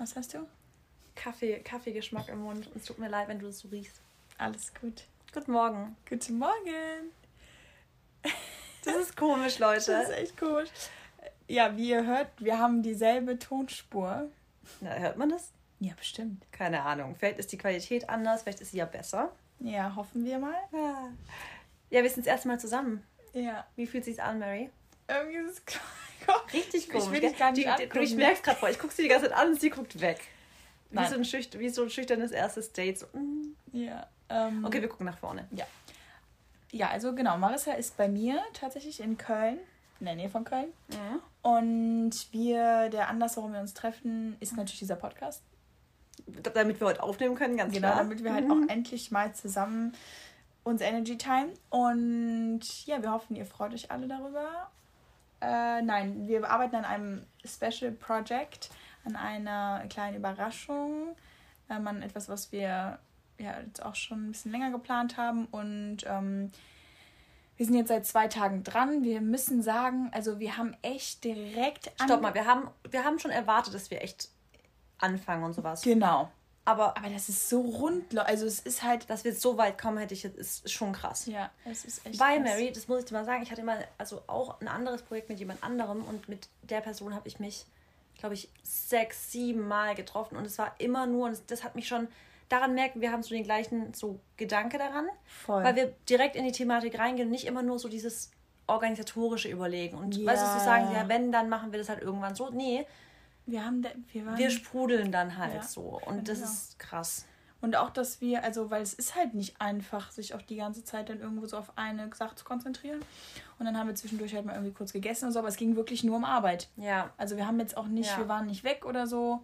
Was hast du? Kaffee, Kaffeegeschmack im Mund. Es tut mir leid, wenn du das so riechst. Alles gut. Guten Morgen. Guten Morgen. Das ist komisch, Leute. Das ist echt komisch. Ja, wie ihr hört, wir haben dieselbe Tonspur. Na, hört man das? Ja, bestimmt. Keine Ahnung. Vielleicht ist die Qualität anders, vielleicht ist sie ja besser. Ja, hoffen wir mal. Ja, ja wir sind das erste Mal zusammen. Ja. Wie fühlt sich's an, Mary? Irgendwie ist es Richtig komisch. Ich will dich gar nicht die, angucken. Ich merke es gerade vor. Ich gucke sie die ganze Zeit an und sie guckt weg. Wie so, ein schüch wie so ein schüchternes erstes Date. So, mm. Ja. Ähm, Okay, wir gucken nach vorne. Ja, also genau, Marissa ist bei mir tatsächlich in Köln, in der Nähe von Köln. Mhm. Und wir, der Anlass, warum wir uns treffen, ist natürlich dieser Podcast. Damit wir heute aufnehmen können, ganz Genau, klar. damit wir halt Mhm. auch endlich mal zusammen uns Energy Time. Und ja, wir hoffen, ihr freut euch alle darüber. Äh, nein, wir arbeiten an einem Special Project, an einer kleinen Überraschung. Ähm, an etwas, was wir ja jetzt auch schon ein bisschen länger geplant haben. Und ähm, wir sind jetzt seit zwei Tagen dran. Wir müssen sagen, also wir haben echt direkt Stopp mal, wir haben, wir haben schon erwartet, dass wir echt anfangen und sowas. Genau. Aber Aber das ist so rund. Also es ist halt. dass wir so weit kommen, hätte ich jetzt, ist schon krass. Ja, es ist echt. Weil, krass. Mary, das muss ich dir mal sagen, ich hatte mal also auch ein anderes Projekt mit jemand anderem und mit der Person habe ich mich, glaube ich, sechs, sieben Mal getroffen und es war immer nur, und das, hat mich schon, daran merken, wir haben so den gleichen so Gedanke daran, Voll. weil wir direkt in die Thematik reingehen und nicht immer nur so dieses organisatorische überlegen und Ja. weißt du, so sagen, ja, wenn, dann machen wir das halt irgendwann so. Nee, Wir haben, da, wir waren. wir sprudeln dann halt Ja, so und das genau. ist krass. und auch, dass wir, also, weil es ist halt nicht einfach, sich auch die ganze Zeit dann irgendwo so auf eine Sache zu konzentrieren. Und dann haben wir zwischendurch halt mal irgendwie kurz gegessen und so, aber es ging wirklich nur um Arbeit. Ja, Also wir haben jetzt auch nicht, Ja. wir waren nicht weg oder so.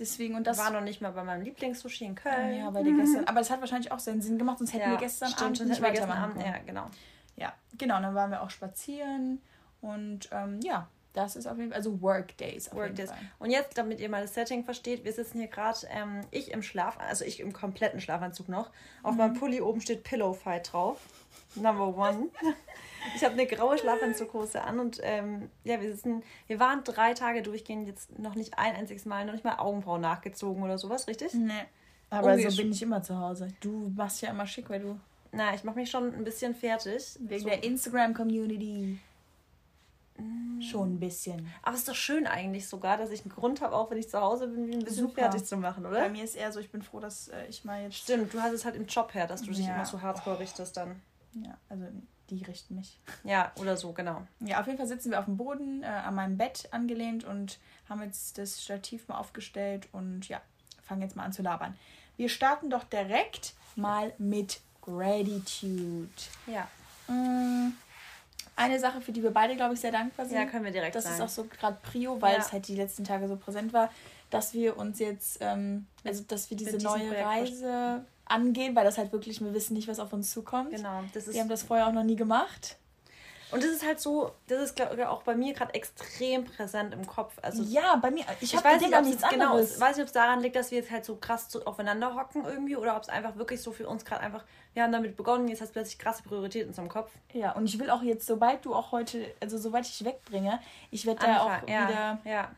Deswegen und das. war noch nicht mal bei meinem Lieblingssushi in Köln. ja, weil die gestern. Aber es hat wahrscheinlich auch seinen Sinn gemacht, sonst hätten Ja, wir gestern stimmt, Abend nicht gestern weitermachen Abend, können. ja, genau. Ja, genau. Und dann waren wir auch spazieren und ähm, ja, das ist auf jeden Fall, also Workdays Workdays. Und jetzt, damit ihr mal das Setting versteht, wir sitzen hier gerade, ähm, ich im Schlaf, also ich im kompletten Schlafanzug noch. Auf Mhm. meinem Pulli oben steht Pillow Fight drauf. Number one. Ich habe eine graue Schlafanzughose an und ähm, ja, wir sitzen, wir waren drei Tage durchgehend jetzt noch nicht ein einziges Mal, noch nicht mal Augenbrauen nachgezogen oder sowas, richtig? Nee. Aber so bin ich immer zu Hause. Du machst ja immer schick, weil du Na, ich mache mich schon ein bisschen fertig. wegen So. der Instagram-Community schon ein bisschen. Aber es ist doch schön eigentlich sogar, dass ich einen Grund habe, auch wenn ich zu Hause bin, mich ein bisschen Super. fertig zu machen, Bei oder? mir ist eher so, ich bin froh, dass äh, ich mal jetzt. Stimmt, du hast es halt im Job her, dass du dich Ja. immer so hardcore richtest dann. Ja, also die richten mich. Ja, oder so, genau. Ja, auf jeden Fall sitzen wir auf dem Boden äh, an meinem Bett angelehnt und haben jetzt das Stativ mal aufgestellt und ja, fangen jetzt mal an zu labern. Wir starten doch direkt mal mit Gratitude. Ja. Mm, Eine Sache, für die wir beide, glaube ich, sehr dankbar sind. Ja, können wir direkt das sagen. ist auch so gerade Prio, weil Ja. es halt die letzten Tage so präsent war, dass wir uns jetzt, ähm, also dass wir diese neue Projekt Reise angehen, weil das halt wirklich, wir wissen nicht, was auf uns zukommt. Genau, das ist Wir haben das vorher auch noch nie gemacht. Und das ist halt so, das ist glaub, ich, auch bei mir gerade extrem präsent im Kopf. Also ja, bei mir, ich, ich habe weiß nicht, ob es nichts genau, anderes. ich weiß nicht, ob es daran liegt, dass wir jetzt halt so krass so aufeinander hocken irgendwie oder ob es einfach wirklich so für uns gerade einfach, wir haben damit begonnen, jetzt hat es plötzlich krasse Priorität in unserem Kopf. Ja, und ich will auch jetzt, sobald du auch heute, also sobald ich wegbringe, ich werde da auch ja, wieder. Ja.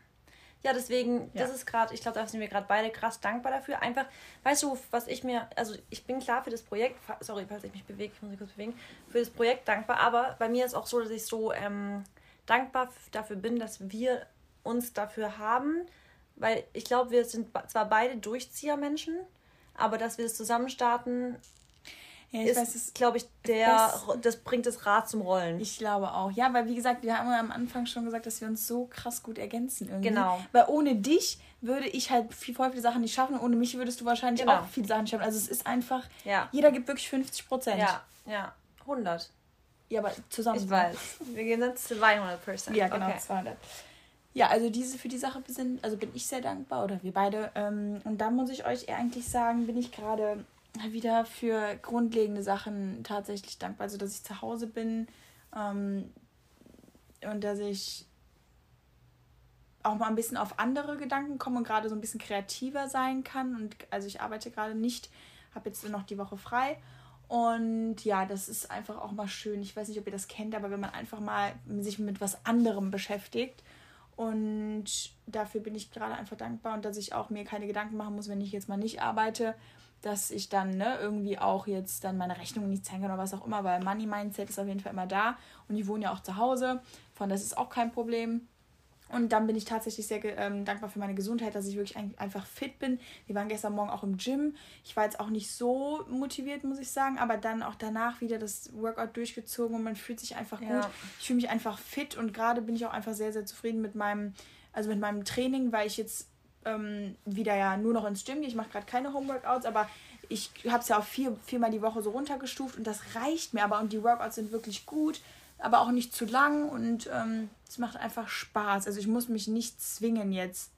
Ja, deswegen, Ja. das ist gerade, ich glaube, da sind wir gerade beide krass dankbar dafür. Einfach, weißt du, was ich mir, also ich bin klar für das Projekt, sorry, falls ich mich bewege, ich muss mich kurz bewegen, für das Projekt dankbar, aber bei mir ist auch so, dass ich so ähm, dankbar dafür bin, dass wir uns dafür haben, weil ich glaube, wir sind zwar beide Durchziehermenschen, aber dass wir es zusammen starten, Ja, ist, glaube ich, der, das bringt das Rad zum Rollen. Ich glaube auch. Ja, weil wie gesagt, wir haben am Anfang schon gesagt, dass wir uns so krass gut ergänzen irgendwie. Genau. Weil ohne dich würde ich halt viel, voll viele Sachen nicht schaffen. Ohne mich würdest du wahrscheinlich Genau. auch viele Sachen schaffen. Also es ist einfach, ja, jeder gibt wirklich 50 Prozent. ja, ja, 100. ja, aber zusammen. Ich weiß. Wir gehen dann 200 Prozent. Ja, genau, Okay. 200. Ja, also diese für die Sache sind, also bin ich sehr dankbar oder wir beide. Ähm, und da muss ich euch eigentlich sagen, bin ich gerade wieder für grundlegende Sachen tatsächlich dankbar. Also dass ich zu Hause bin ähm, und dass ich auch mal ein bisschen auf andere Gedanken komme und gerade so ein bisschen kreativer sein kann. Und also ich arbeite gerade nicht, habe jetzt noch die Woche frei. Und ja, das ist einfach auch mal schön. Ich weiß nicht, ob ihr das kennt, aber wenn man einfach mal sich mit was anderem beschäftigt Und dafür bin ich gerade einfach dankbar und dass ich auch mir keine Gedanken machen muss, wenn ich jetzt mal nicht arbeite, dass ich dann ne, irgendwie auch jetzt dann meine Rechnung nicht zeigen kann oder was auch immer, weil Money Mindset ist auf jeden Fall immer da und ich wohne ja auch zu Hause, von das ist auch kein Problem. Und dann bin ich tatsächlich sehr ähm, dankbar für meine Gesundheit, dass ich wirklich ein, einfach fit bin. Wir waren gestern Morgen auch im Gym. Ich war jetzt auch nicht so motiviert, muss ich sagen, aber dann auch danach wieder das Workout durchgezogen und man fühlt sich einfach ja. gut. Ich fühle mich einfach fit und gerade bin ich auch einfach sehr, sehr zufrieden mit meinem, also mit meinem Training, weil ich jetzt ähm, wieder ja nur noch ins Gym gehe. Ich mache gerade keine Homeworkouts, aber ich habe es ja auch vier, viermal die Woche so runtergestuft und das reicht mir aber und die Workouts sind wirklich gut aber auch nicht zu lang und ähm, es macht einfach Spaß. Also ich muss mich nicht zwingen jetzt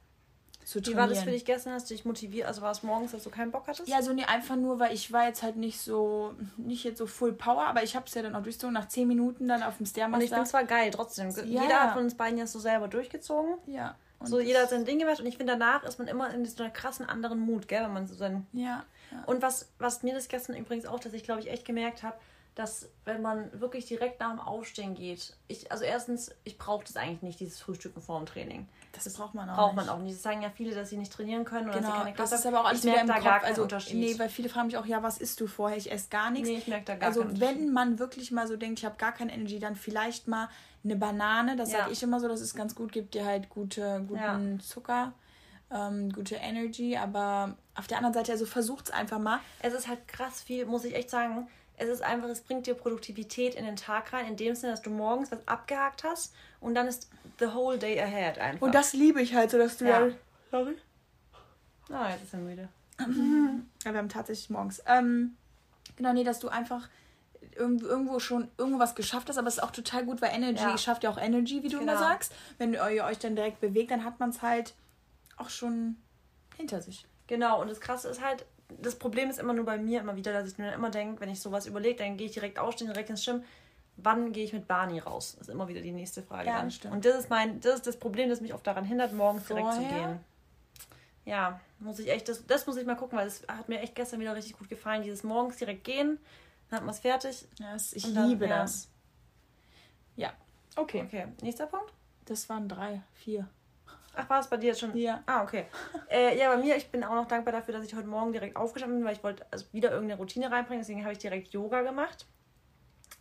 zu trainieren. Wie war das für dich gestern? Hast du dich motiviert? Also war es morgens, dass du keinen Bock hattest? Ja, so nee, einfach nur, weil ich war jetzt halt nicht so, nicht jetzt so Full Power, aber ich habe es ja dann auch durchgezogen, nach 10 Minuten dann auf dem Stairmaster. Und ich finde es zwar geil, trotzdem. Ja. Jeder hat von uns beiden jetzt so selber durchgezogen. Ja. So jeder hat sein Ding gemacht und ich finde danach ist man immer in so einer krassen anderen Mut, gell, wenn man so sein... Ja. ja. Und was, was mir das gestern übrigens auch, dass ich glaube ich echt gemerkt habe, dass wenn man wirklich direkt nach dem Aufstehen geht, ich, also erstens, ich brauche das eigentlich nicht, dieses Frühstücken vor dem Training. Das, das braucht man auch braucht nicht. man auch nicht. Das sagen ja viele, dass sie nicht trainieren können oder genau, dass sie keine Kraft Das ist aber auch alles wieder im Kopf. Gar also, Unterschied. Nee, weil viele fragen mich auch, ja, was isst du vorher? Ich esse gar nichts. Nee, ich merke da gar Also wenn man wirklich mal so denkt, ich habe gar keine Energy, dann vielleicht mal eine Banane. Das ja. sage ich immer so, das ist ganz gut, gibt dir halt gute, guten ja. Zucker. Ähm, gute Energy, aber auf der anderen Seite, also versucht es einfach mal. Es ist halt krass viel, muss ich echt sagen es ist einfach, es bringt dir Produktivität in den Tag rein, in dem Sinne, dass du morgens was abgehakt hast und dann ist the whole day ahead einfach. Und das liebe ich halt so, dass du ja. ja sorry. Ah, oh, jetzt ist er müde. ja, wir haben tatsächlich morgens. Ähm, genau, nee, dass du einfach irgendwo schon irgendwas geschafft hast, aber es ist auch total gut, weil Energy ja. schafft ja auch Energy, wie du genau. immer sagst. Wenn ihr euch dann direkt bewegt, dann hat man es halt auch schon hinter sich. Genau, und das Krasse ist halt, das Problem ist immer nur bei mir immer wieder, dass ich mir immer denke, wenn ich sowas überlege, dann gehe ich direkt aufstehen, direkt ins Gym. Wann gehe ich mit Barney raus? Das ist immer wieder die nächste Frage. Ja, dann. Und das ist mein, das ist das Problem, das mich oft daran hindert, morgens Vorher? direkt zu gehen. Ja, muss ich echt, das, das muss ich mal gucken, weil das hat mir echt gestern wieder richtig gut gefallen. Dieses morgens direkt gehen, dann hat man es fertig. Ja, ich dann, liebe ja. das. Ja, okay. Okay, nächster Punkt? Das waren drei, vier. Ach, war es bei dir jetzt schon? Ja. Ah, okay. äh, ja, bei mir, ich bin auch noch dankbar dafür, dass ich heute Morgen direkt aufgestanden bin, weil ich wollte also wieder irgendeine Routine reinbringen. Deswegen habe ich direkt Yoga gemacht.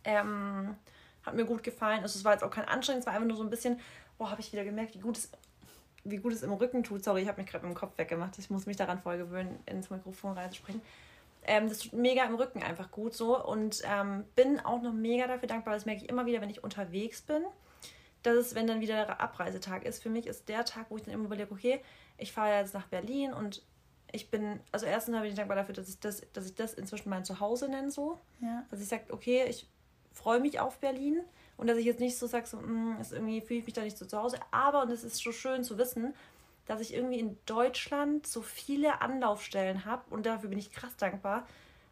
Ähm, hat mir gut gefallen. Also, es war jetzt auch kein Anstrengung, es war einfach nur so ein bisschen, boah, habe ich wieder gemerkt, wie gut es, wie gut es im Rücken tut. Sorry, ich habe mich gerade mit dem Kopf weggemacht. Ich muss mich daran voll gewöhnen, ins Mikrofon reinzusprechen. Ähm, das tut mega im Rücken einfach gut so und ähm, bin auch noch mega dafür dankbar. Das merke ich immer wieder, wenn ich unterwegs bin das ist, wenn dann wieder der Abreisetag ist. Für mich ist der Tag, wo ich dann immer überlege, okay, ich fahre jetzt nach Berlin und ich bin, also erstens habe ich dankbar dafür, dass ich das, dass ich das inzwischen mein Zuhause nenne, so. Ja. Dass ich sage, okay, ich freue mich auf Berlin und dass ich jetzt nicht so sage, so, mh, mm, ist irgendwie fühle ich mich da nicht so zu Hause. Aber, und es ist so schön zu wissen, dass ich irgendwie in Deutschland so viele Anlaufstellen habe und dafür bin ich krass dankbar,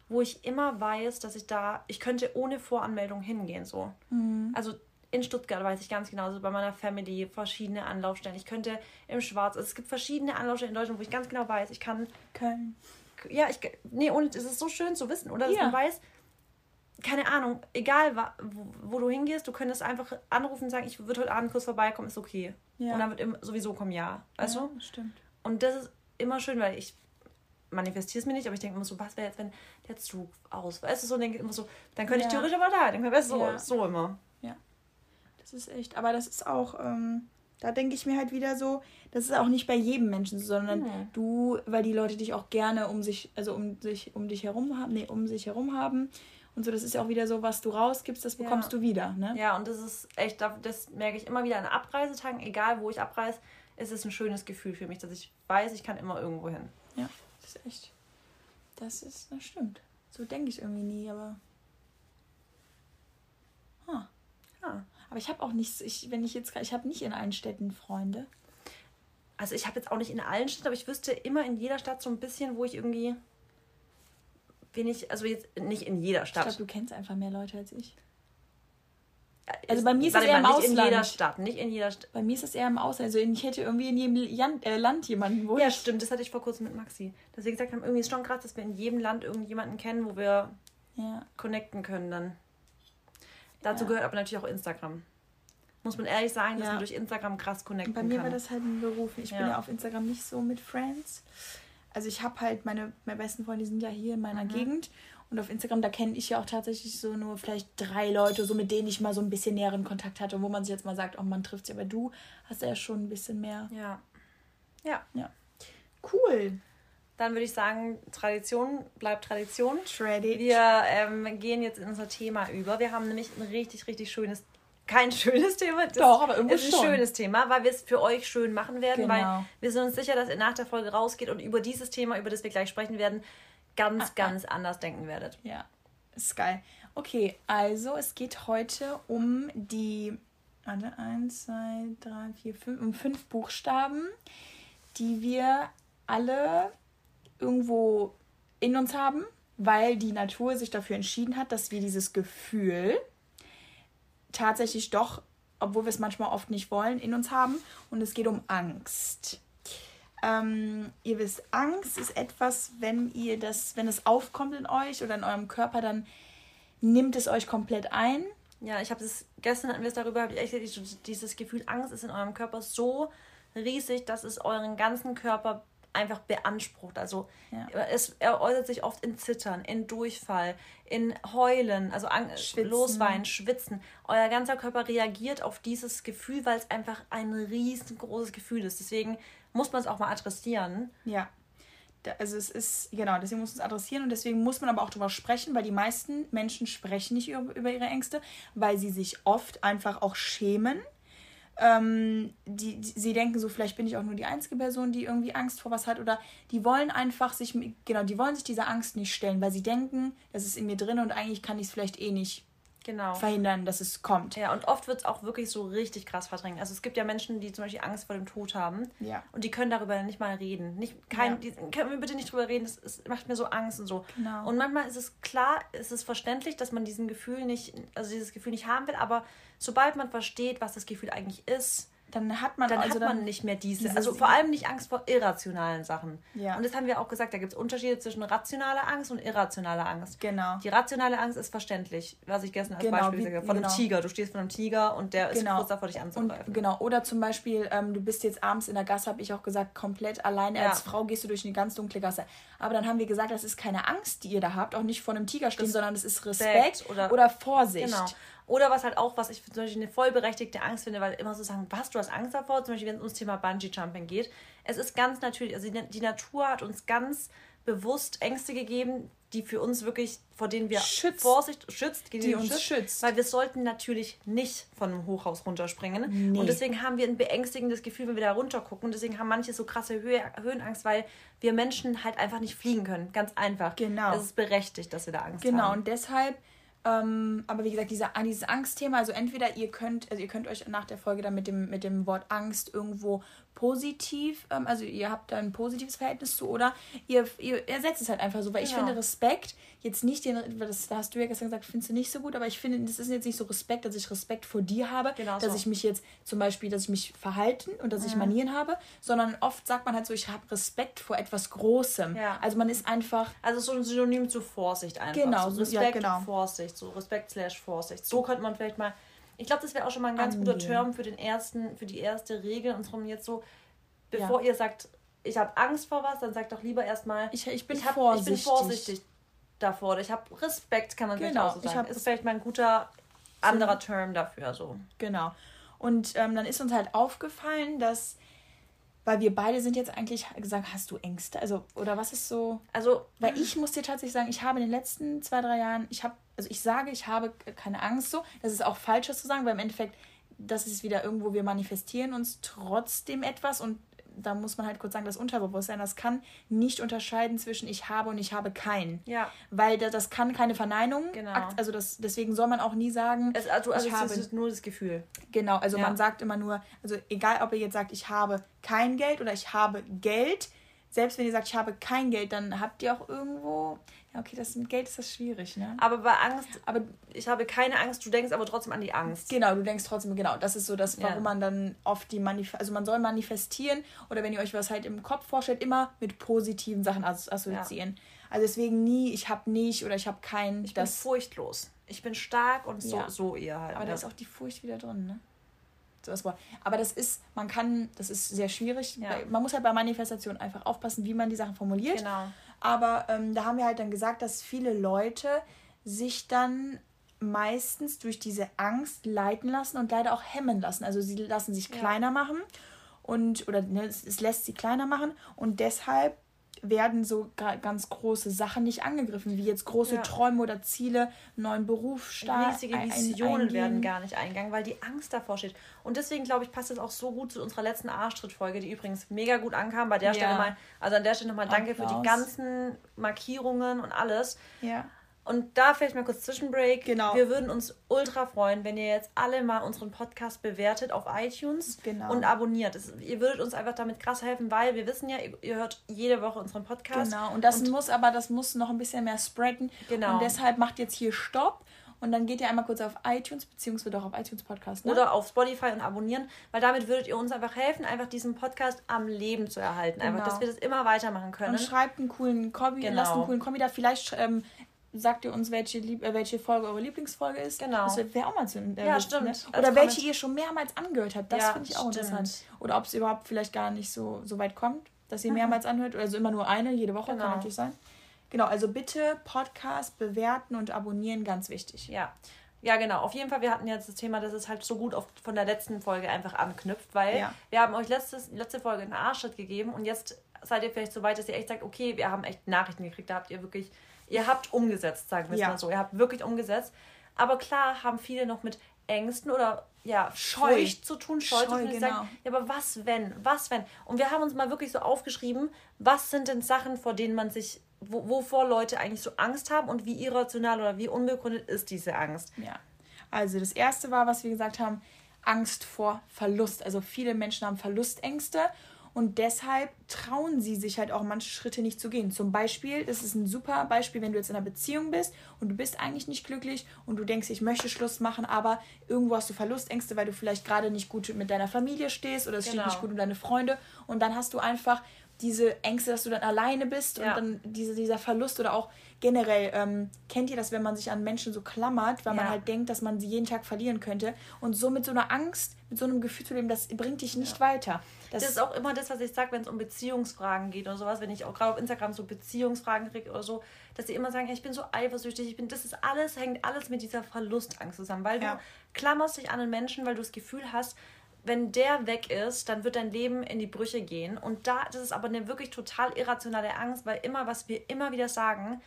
wo ich immer weiß, dass ich da, ich könnte ohne Voranmeldung hingehen, so. Mhm. Also in Stuttgart weiß ich ganz genau, also bei meiner Family verschiedene Anlaufstellen. Ich könnte im Schwarz, also es gibt verschiedene Anlaufstellen in Deutschland, wo ich ganz genau weiß, ich kann. Köln. Ja, ich. Nee, und es ist so schön zu wissen, oder? Dass ja. man weiß, keine Ahnung, egal wo, wo, du hingehst, du könntest einfach anrufen und sagen, ich würde heute Abend kurz vorbeikommen, ist okay. Ja. Und dann wird im, sowieso kommen ja. Weißt ja, du? Stimmt. Und das ist immer schön, weil ich manifestiere es mir nicht, aber ich denke immer so, was wäre jetzt, wenn der Zug aus, weißt du, so, denke immer so, dann könnte ja. ich theoretisch aber da, denke mir, weißt du, so, so immer. Das ist echt, aber das ist auch, ähm, da denke ich mir halt wieder so, das ist auch nicht bei jedem Menschen, sondern mhm. du, weil die Leute dich auch gerne um sich, also um sich, um dich herum haben, nee, um sich herum haben. Und so, das ist ja auch wieder so, was du rausgibst, das bekommst ja. du wieder. Ne? Ja, und das ist echt, das merke ich immer wieder an Abreisetagen, egal wo ich abreise, ist es ein schönes Gefühl für mich, dass ich weiß, ich kann immer irgendwo hin. Ja, das ist echt. Das ist, das stimmt. So denke ich irgendwie nie, aber. Huh. Ah. Aber ich habe auch nichts, ich, wenn ich jetzt, ich habe nicht in allen Städten Freunde. Also ich habe jetzt auch nicht in allen Städten, aber ich wüsste immer in jeder Stadt so ein bisschen, wo ich irgendwie bin ich, also jetzt nicht in jeder Stadt. Ich glaube, du kennst einfach mehr Leute als ich. Also bei mir ist es eher im nicht Ausland. in jeder Stadt, nicht in jeder Stadt. Bei mir ist es eher im Ausland. Also ich hätte irgendwie in jedem Jan äh, Land jemanden, wo Ja, stimmt. Das hatte ich vor kurzem mit Maxi. Dass wir gesagt haben, irgendwie ist schon krass, dass wir in jedem Land irgendjemanden kennen, wo wir ja. connecten können dann. Dazu ja. gehört aber natürlich auch Instagram. muss man ehrlich sagen, dass man durch Instagram krass connecten kann. Bei mir kann. war das halt ein Beruf. Ich bin ja auf Instagram nicht so mit Friends. Also ich habe halt meine, meine besten Freunde die sind ja hier in meiner mhm. Gegend und auf Instagram, da kenne ich ja auch tatsächlich so nur vielleicht drei Leute, so mit denen ich mal so ein bisschen näheren Kontakt hatte, wo man sich jetzt mal sagt, oh, man trifft sie, aber du hast ja schon ein bisschen mehr. Ja. Ja. Ja. Cool. Dann würde ich sagen, Tradition bleibt Tradition. Tradition. Wir ähm, gehen jetzt in unser Thema über. Wir haben nämlich ein richtig, richtig schönes, kein schönes Thema. Das Doch, aber irgendwie ist ein schon. schönes Thema, weil wir es für euch schön machen werden, genau. weil wir sind uns sicher, dass ihr nach der Folge rausgeht und über dieses Thema, über das wir gleich sprechen werden, ganz, ah, ah. ganz ah. anders denken werdet. Ja, ist geil. Okay, also es geht heute um die, warte, eins, zwei, drei, vier, fünf, um fünf Buchstaben, die wir alle irgendwo in uns haben, weil die Natur sich dafür entschieden hat, dass wir dieses Gefühl tatsächlich doch, obwohl wir es manchmal oft nicht wollen, in uns haben. Und es geht um Angst. Ähm, ihr wisst, Angst ist etwas, wenn ihr das, wenn es aufkommt in euch oder in eurem Körper, dann nimmt es euch komplett ein. Ja, ich habe es gestern hatten wir es darüber, habe ich echt dieses Gefühl, Angst ist in eurem Körper so riesig, dass es euren ganzen Körper einfach beansprucht. Also ja. es er äußert sich oft in Zittern, in Durchfall, in Heulen, also schwitzen. Losweinen, Schwitzen. Euer ganzer Körper reagiert auf dieses Gefühl, weil es einfach ein riesengroßes Gefühl ist. Deswegen muss man es auch mal adressieren. Ja. Also es ist, genau, deswegen muss man es adressieren und deswegen muss man aber auch darüber sprechen, weil die meisten Menschen sprechen nicht über, über ihre Ängste, weil sie sich oft einfach auch schämen ähm, die, die, sie denken so, vielleicht bin ich auch nur die einzige Person, die irgendwie Angst vor was hat oder die wollen einfach sich, genau, die wollen sich dieser Angst nicht stellen, weil sie denken, das ist in mir drin und eigentlich kann ich es vielleicht eh nicht genau. verhindern, dass es kommt. Ja, und oft wird es auch wirklich so richtig krass verdrängt. Also es gibt ja Menschen, die zum Beispiel Angst vor dem Tod haben ja. und die können darüber nicht mal reden. Nicht, kein, ja. die, können wir bitte nicht drüber reden, das, das macht mir so Angst und so. Genau. Und manchmal ist es klar, ist es verständlich, dass man diesen Gefühl nicht, also dieses Gefühl nicht haben will, aber sobald man versteht, was das Gefühl eigentlich ist, dann hat man, dann also hat man nicht mehr diese, also vor allem nicht Angst vor irrationalen Sachen. Ja. Und das haben wir auch gesagt, da gibt es Unterschiede zwischen rationaler Angst und irrationaler Angst. Genau. Die rationale Angst ist verständlich, was ich gestern als genau, Beispiel gesagt habe. Von genau. einem Tiger. Du stehst vor einem Tiger und der genau. ist kurz davor, dich anzugreifen. Und, genau. Oder zum Beispiel, ähm, du bist jetzt abends in der Gasse, habe ich auch gesagt, komplett alleine ja. als Frau gehst du durch eine ganz dunkle Gasse. Aber dann haben wir gesagt, das ist keine Angst, die ihr da habt, auch nicht vor einem Tiger stehen, das sondern es ist Respekt oder, oder Vorsicht. Genau. Oder was halt auch, was ich zum Beispiel eine vollberechtigte Angst finde, weil immer so sagen, was, du hast Angst davor, zum Beispiel wenn es ums Thema Bungee Jumping geht. Es ist ganz natürlich, also die, die Natur hat uns ganz bewusst Ängste gegeben, die für uns wirklich, vor denen wir schützt. Vorsicht schützt, die, die uns schützt, schützt, Weil wir sollten natürlich nicht von einem Hochhaus runterspringen. Nee. Und deswegen haben wir ein beängstigendes Gefühl, wenn wir da runter gucken. Und deswegen haben manche so krasse Höhe, Höhenangst, weil wir Menschen halt einfach nicht fliegen können. Ganz einfach. Genau. Es ist berechtigt, dass wir da Angst genau. haben. Genau, und deshalb ähm, aber wie gesagt, diese, dieses Angstthema, also entweder ihr könnt, also ihr könnt euch nach der Folge dann mit dem, mit dem Wort Angst irgendwo positiv, ähm, also ihr habt da ein positives Verhältnis zu oder ihr, ihr ersetzt es halt einfach so, weil ich finde Respekt jetzt nicht den, das, da hast du ja gestern gesagt, findest du nicht so gut, aber ich finde, das ist jetzt nicht so Respekt, dass ich Respekt vor dir habe, genau dass so. ich mich jetzt zum Beispiel, dass ich mich verhalten und dass mhm. ich Manieren habe, sondern oft sagt man halt so, ich habe Respekt vor etwas Großem. Ja. Also man ist einfach... Also so ein Synonym zu Vorsicht einfach. Genau. So Respekt ja, genau. Vorsicht, so Respekt slash Vorsicht. So könnte man vielleicht mal ich glaube, das wäre auch schon mal ein ganz Angehen. guter Term für den ersten, für die erste Regel. Und darum jetzt so, bevor ja. ihr sagt, ich habe Angst vor was, dann sagt doch lieber erstmal, ich, ich, bin, ich, hab, vorsichtig. ich bin vorsichtig davor. Oder ich habe Respekt, kann man genau. vielleicht auch so sagen. Ist vielleicht mal ein guter anderer so, Term dafür. So. Genau. Und ähm, dann ist uns halt aufgefallen, dass weil wir beide sind jetzt eigentlich gesagt, hast du Ängste? Also, oder was ist so? Also, weil ich muss dir tatsächlich sagen, ich habe in den letzten zwei, drei Jahren, ich habe, also ich sage, ich habe keine Angst so. Das ist auch falsch, das zu sagen, weil im Endeffekt, das ist wieder irgendwo, wir manifestieren uns trotzdem etwas und da muss man halt kurz sagen, das Unterbewusstsein, das kann nicht unterscheiden zwischen ich habe und ich habe keinen. Ja. Weil das, das kann keine Verneinung. Genau. Also das, deswegen soll man auch nie sagen, es, also, also ich habe. ist nur das Gefühl. Genau, also ja. man sagt immer nur, also egal ob ihr jetzt sagt, ich habe kein Geld oder ich habe Geld, selbst wenn ihr sagt, ich habe kein Geld, dann habt ihr auch irgendwo, okay, das mit Geld ist das schwierig, ne? Aber bei Angst, aber ich habe keine Angst, du denkst aber trotzdem an die Angst. Genau, du denkst trotzdem, genau. Das ist so das, warum ja. man dann oft die Manif also man soll manifestieren oder wenn ihr euch was halt im Kopf vorstellt, immer mit positiven Sachen assoziieren. Ja. Also deswegen nie, ich habe nicht oder ich habe keinen. Ich das, bin furchtlos. Ich bin stark und so, ja. so eher halt. Aber ne? da ist auch die Furcht wieder drin, ne? das. Aber das ist, man kann, das ist sehr schwierig. Ja. Man muss halt bei Manifestation einfach aufpassen, wie man die Sachen formuliert. Genau. Aber ähm, da haben wir halt dann gesagt, dass viele Leute sich dann meistens durch diese Angst leiten lassen und leider auch hemmen lassen. Also sie lassen sich kleiner ja. machen und oder ne, es, es lässt sie kleiner machen und deshalb werden so ganz große Sachen nicht angegriffen, wie jetzt große ja. Träume oder Ziele, neuen Beruf starten. Riesige Visionen werden gar nicht eingegangen, weil die Angst davor steht. Und deswegen, glaube ich, passt es auch so gut zu unserer letzten Arschtritt-Folge, die übrigens mega gut ankam. Bei der ja. Stelle mal, also an der Stelle nochmal danke Applaus. für die ganzen Markierungen und alles. Ja. Und da vielleicht mal kurz Zwischenbreak. Genau. Wir würden uns ultra freuen, wenn ihr jetzt alle mal unseren Podcast bewertet auf iTunes genau. und abonniert. Das, ihr würdet uns einfach damit krass helfen, weil wir wissen ja, ihr, ihr hört jede Woche unseren Podcast. Genau. Und das und muss aber, das muss noch ein bisschen mehr spreaden. Genau. Und deshalb macht jetzt hier Stopp. Und dann geht ihr einmal kurz auf iTunes, beziehungsweise auch auf iTunes Podcast. Ne? Oder auf Spotify und abonnieren, weil damit würdet ihr uns einfach helfen, einfach diesen Podcast am Leben zu erhalten. Einfach, genau. dass wir das immer weitermachen können. Und schreibt einen coolen Kommi, genau. lasst einen coolen Kommi da. Vielleicht ähm, sagt ihr uns, welche, Lieb äh, welche Folge eure Lieblingsfolge ist. Genau. Das wäre auch mal zu äh, Ja, stimmt. Ne? Oder welche ihr schon mehrmals angehört habt. Das ja, finde ich auch stimmt. interessant. Oder ob es überhaupt vielleicht gar nicht so, so weit kommt, dass ihr mhm. mehrmals anhört. Also immer nur eine, jede Woche, genau. kann natürlich sein. Genau, also bitte Podcast bewerten und abonnieren, ganz wichtig. Ja. Ja, genau. Auf jeden Fall, wir hatten jetzt das Thema, dass es halt so gut auf, von der letzten Folge einfach anknüpft, weil ja. wir haben euch letztes, letzte Folge einen Arschschritt gegeben und jetzt seid ihr vielleicht so weit, dass ihr echt sagt, okay, wir haben echt Nachrichten gekriegt, da habt ihr wirklich Ihr habt umgesetzt, sagen wir es ja. mal so. Ihr habt wirklich umgesetzt. Aber klar haben viele noch mit Ängsten oder ja, Scheu. Furcht zu tun, Scheu, Scheu zu tun. Genau. Sagen, ja, aber was wenn? Was wenn? Und wir haben uns mal wirklich so aufgeschrieben, was sind denn Sachen, vor denen man sich, wo, wovor Leute eigentlich so Angst haben und wie irrational oder wie unbegründet ist diese Angst? Ja. Also das erste war, was wir gesagt haben, Angst vor Verlust. Also viele Menschen haben Verlustängste und deshalb trauen sie sich halt auch manche Schritte nicht zu gehen. Zum Beispiel, das ist ein super Beispiel, wenn du jetzt in einer Beziehung bist und du bist eigentlich nicht glücklich und du denkst, ich möchte Schluss machen, aber irgendwo hast du Verlustängste, weil du vielleicht gerade nicht gut mit deiner Familie stehst oder es genau. steht nicht gut um deine Freunde. Und dann hast du einfach diese Ängste, dass du dann alleine bist ja. und dann diese, dieser Verlust oder auch generell, ähm, kennt ihr das, wenn man sich an Menschen so klammert, weil ja. man halt denkt, dass man sie jeden Tag verlieren könnte und so mit so einer Angst, mit so einem Gefühl zu leben, das bringt dich nicht ja. weiter. Das, das, ist auch immer das, was ich sage, wenn es um Beziehungsfragen geht oder sowas, wenn ich auch gerade auf Instagram so Beziehungsfragen kriege oder so, dass sie immer sagen, ich bin so eifersüchtig, ich bin, das ist alles, hängt alles mit dieser Verlustangst zusammen, weil du klammerst dich an einen Menschen, weil du das Gefühl hast, wenn der weg ist, dann wird dein Leben in die Brüche gehen. Und da, das ist aber eine wirklich total irrationale Angst, weil immer, was wir immer wieder sagen,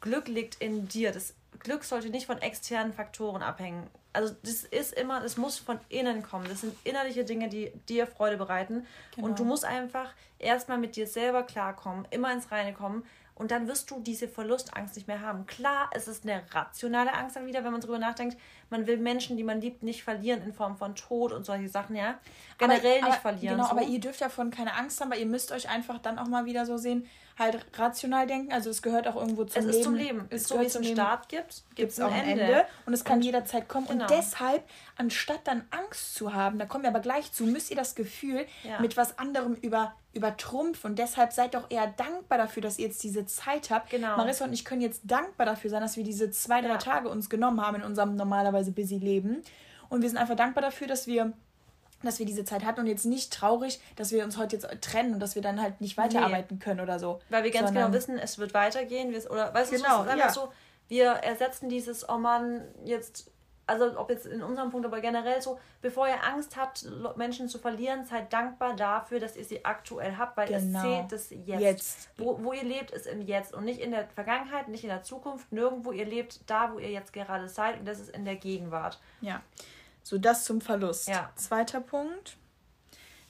Glück liegt in dir. Das Glück sollte nicht von externen Faktoren abhängen. Also das ist immer, das muss von innen kommen. Das sind innerliche Dinge, die dir Freude bereiten. Genau. Und du musst einfach erstmal mit dir selber klarkommen, immer ins Reine kommen. Und dann wirst du diese Verlustangst nicht mehr haben. Klar, es ist eine rationale Angst dann wieder, wenn man darüber nachdenkt. Man will Menschen, die man liebt, nicht verlieren in Form von Tod und solche Sachen, ja. Generell aber, nicht verlieren. Genau, so. aber ihr dürft davon keine Angst haben, weil ihr müsst euch einfach dann auch mal wieder so sehen, halt rational denken. Also es gehört auch irgendwo zum Leben. Es ist zum Leben. Es so wie es einen Start gibt, gibt es auch ein Ende. Ende. Und es kann und, jederzeit kommen. Genau. Und deshalb, anstatt dann Angst zu haben, da kommen wir aber gleich zu, müsst ihr das Gefühl ja. mit was anderem über übertrumpfen. Und deshalb seid doch eher dankbar dafür, dass ihr jetzt diese Zeit habt. Genau. Marissa und ich können jetzt dankbar dafür sein, dass wir diese zwei, drei ja. Tage uns genommen haben in unserem normalerweise busy Leben. Und wir sind einfach dankbar dafür, dass wir dass wir diese Zeit hatten und jetzt nicht traurig, dass wir uns heute jetzt trennen und dass wir dann halt nicht weiterarbeiten nee. können oder so. Weil wir ganz genau wissen, es wird weitergehen. Oder weißt genau, du, ja. so, wir ersetzen dieses, oh Mann, jetzt, also ob jetzt in unserem Punkt, aber generell so, bevor ihr Angst habt, Menschen zu verlieren, seid dankbar dafür, dass ihr sie aktuell habt, weil genau. es zählt das Jetzt. jetzt. Wo, wo ihr lebt, ist im Jetzt und nicht in der Vergangenheit, nicht in der Zukunft, nirgendwo ihr lebt, da, wo ihr jetzt gerade seid und das ist in der Gegenwart. Ja. So, das zum Verlust. Ja. Zweiter Punkt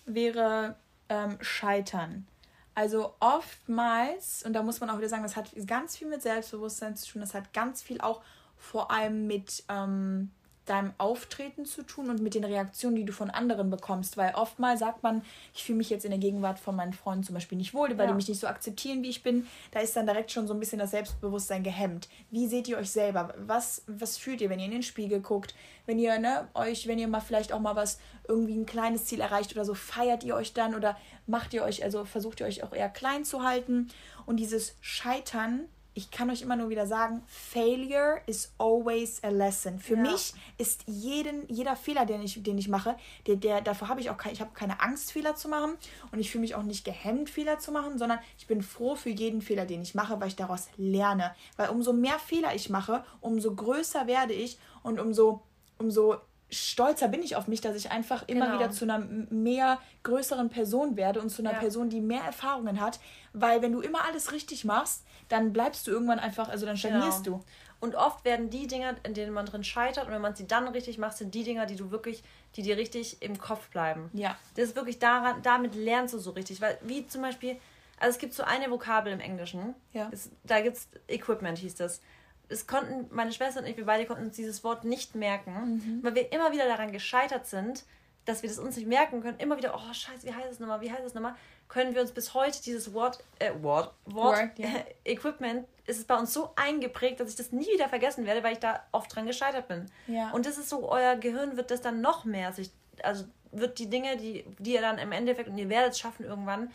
wäre ähm, Scheitern. Also oftmals, und da muss man auch wieder sagen, das hat ganz viel mit Selbstbewusstsein zu tun, das hat ganz viel auch vor allem mit ähm, deinem Auftreten zu tun und mit den Reaktionen, die du von anderen bekommst. Weil oftmals sagt man, ich fühle mich jetzt in der Gegenwart von meinen Freunden zum Beispiel nicht wohl, weil ja. die mich nicht so akzeptieren, wie ich bin. Da ist dann direkt schon so ein bisschen das Selbstbewusstsein gehemmt. Wie seht ihr euch selber? Was, was fühlt ihr, wenn ihr in den Spiegel guckt? Wenn ihr ne, euch, wenn ihr mal vielleicht auch mal was, irgendwie ein kleines Ziel erreicht oder so, feiert ihr euch dann oder macht ihr euch, also versucht ihr euch auch eher klein zu halten? Und dieses Scheitern ich kann euch immer nur wieder sagen, Failure is always a lesson. Für Ja. mich ist jeden, jeder Fehler, den ich, den ich mache, der, der, dafür habe ich auch kein, ich habe keine Angst, Fehler zu machen und ich fühle mich auch nicht gehemmt, Fehler zu machen, sondern ich bin froh für jeden Fehler, den ich mache, weil ich daraus lerne. Weil umso mehr Fehler ich mache, umso größer werde ich und umso, umso stolzer bin ich auf mich, dass ich einfach immer Genau. wieder zu einer mehr größeren Person werde und zu einer Ja. Person, die mehr Erfahrungen hat. Weil wenn du immer alles richtig machst, dann bleibst du irgendwann einfach, also dann stagnierst Genau. du. Und oft werden die Dinger, in denen man drin scheitert, und wenn man sie dann richtig macht, sind die Dinger, die du wirklich, die dir richtig im Kopf bleiben. Ja. Das ist wirklich daran, damit lernst du so richtig. Weil, wie zum Beispiel, also es gibt so eine Vokabel im Englischen. Ja. Es, da gibt es Equipment, hieß das. Es konnten, meine Schwester und ich, wir beide konnten uns dieses Wort nicht merken, weil wir immer wieder daran gescheitert sind, dass wir das uns nicht merken können. Immer wieder, oh scheiße, wie heißt es nochmal, wie heißt es nochmal? Können wir uns bis heute dieses Wort, äh, Wort, Wort, Word, ja. Equipment, ist es bei uns so eingeprägt, dass ich das nie wieder vergessen werde, weil ich da oft dran gescheitert bin. Ja. Und das ist so, euer Gehirn wird das dann noch mehr sich, also wird die Dinge, die, die ihr dann im Endeffekt, und ihr werdet es schaffen irgendwann,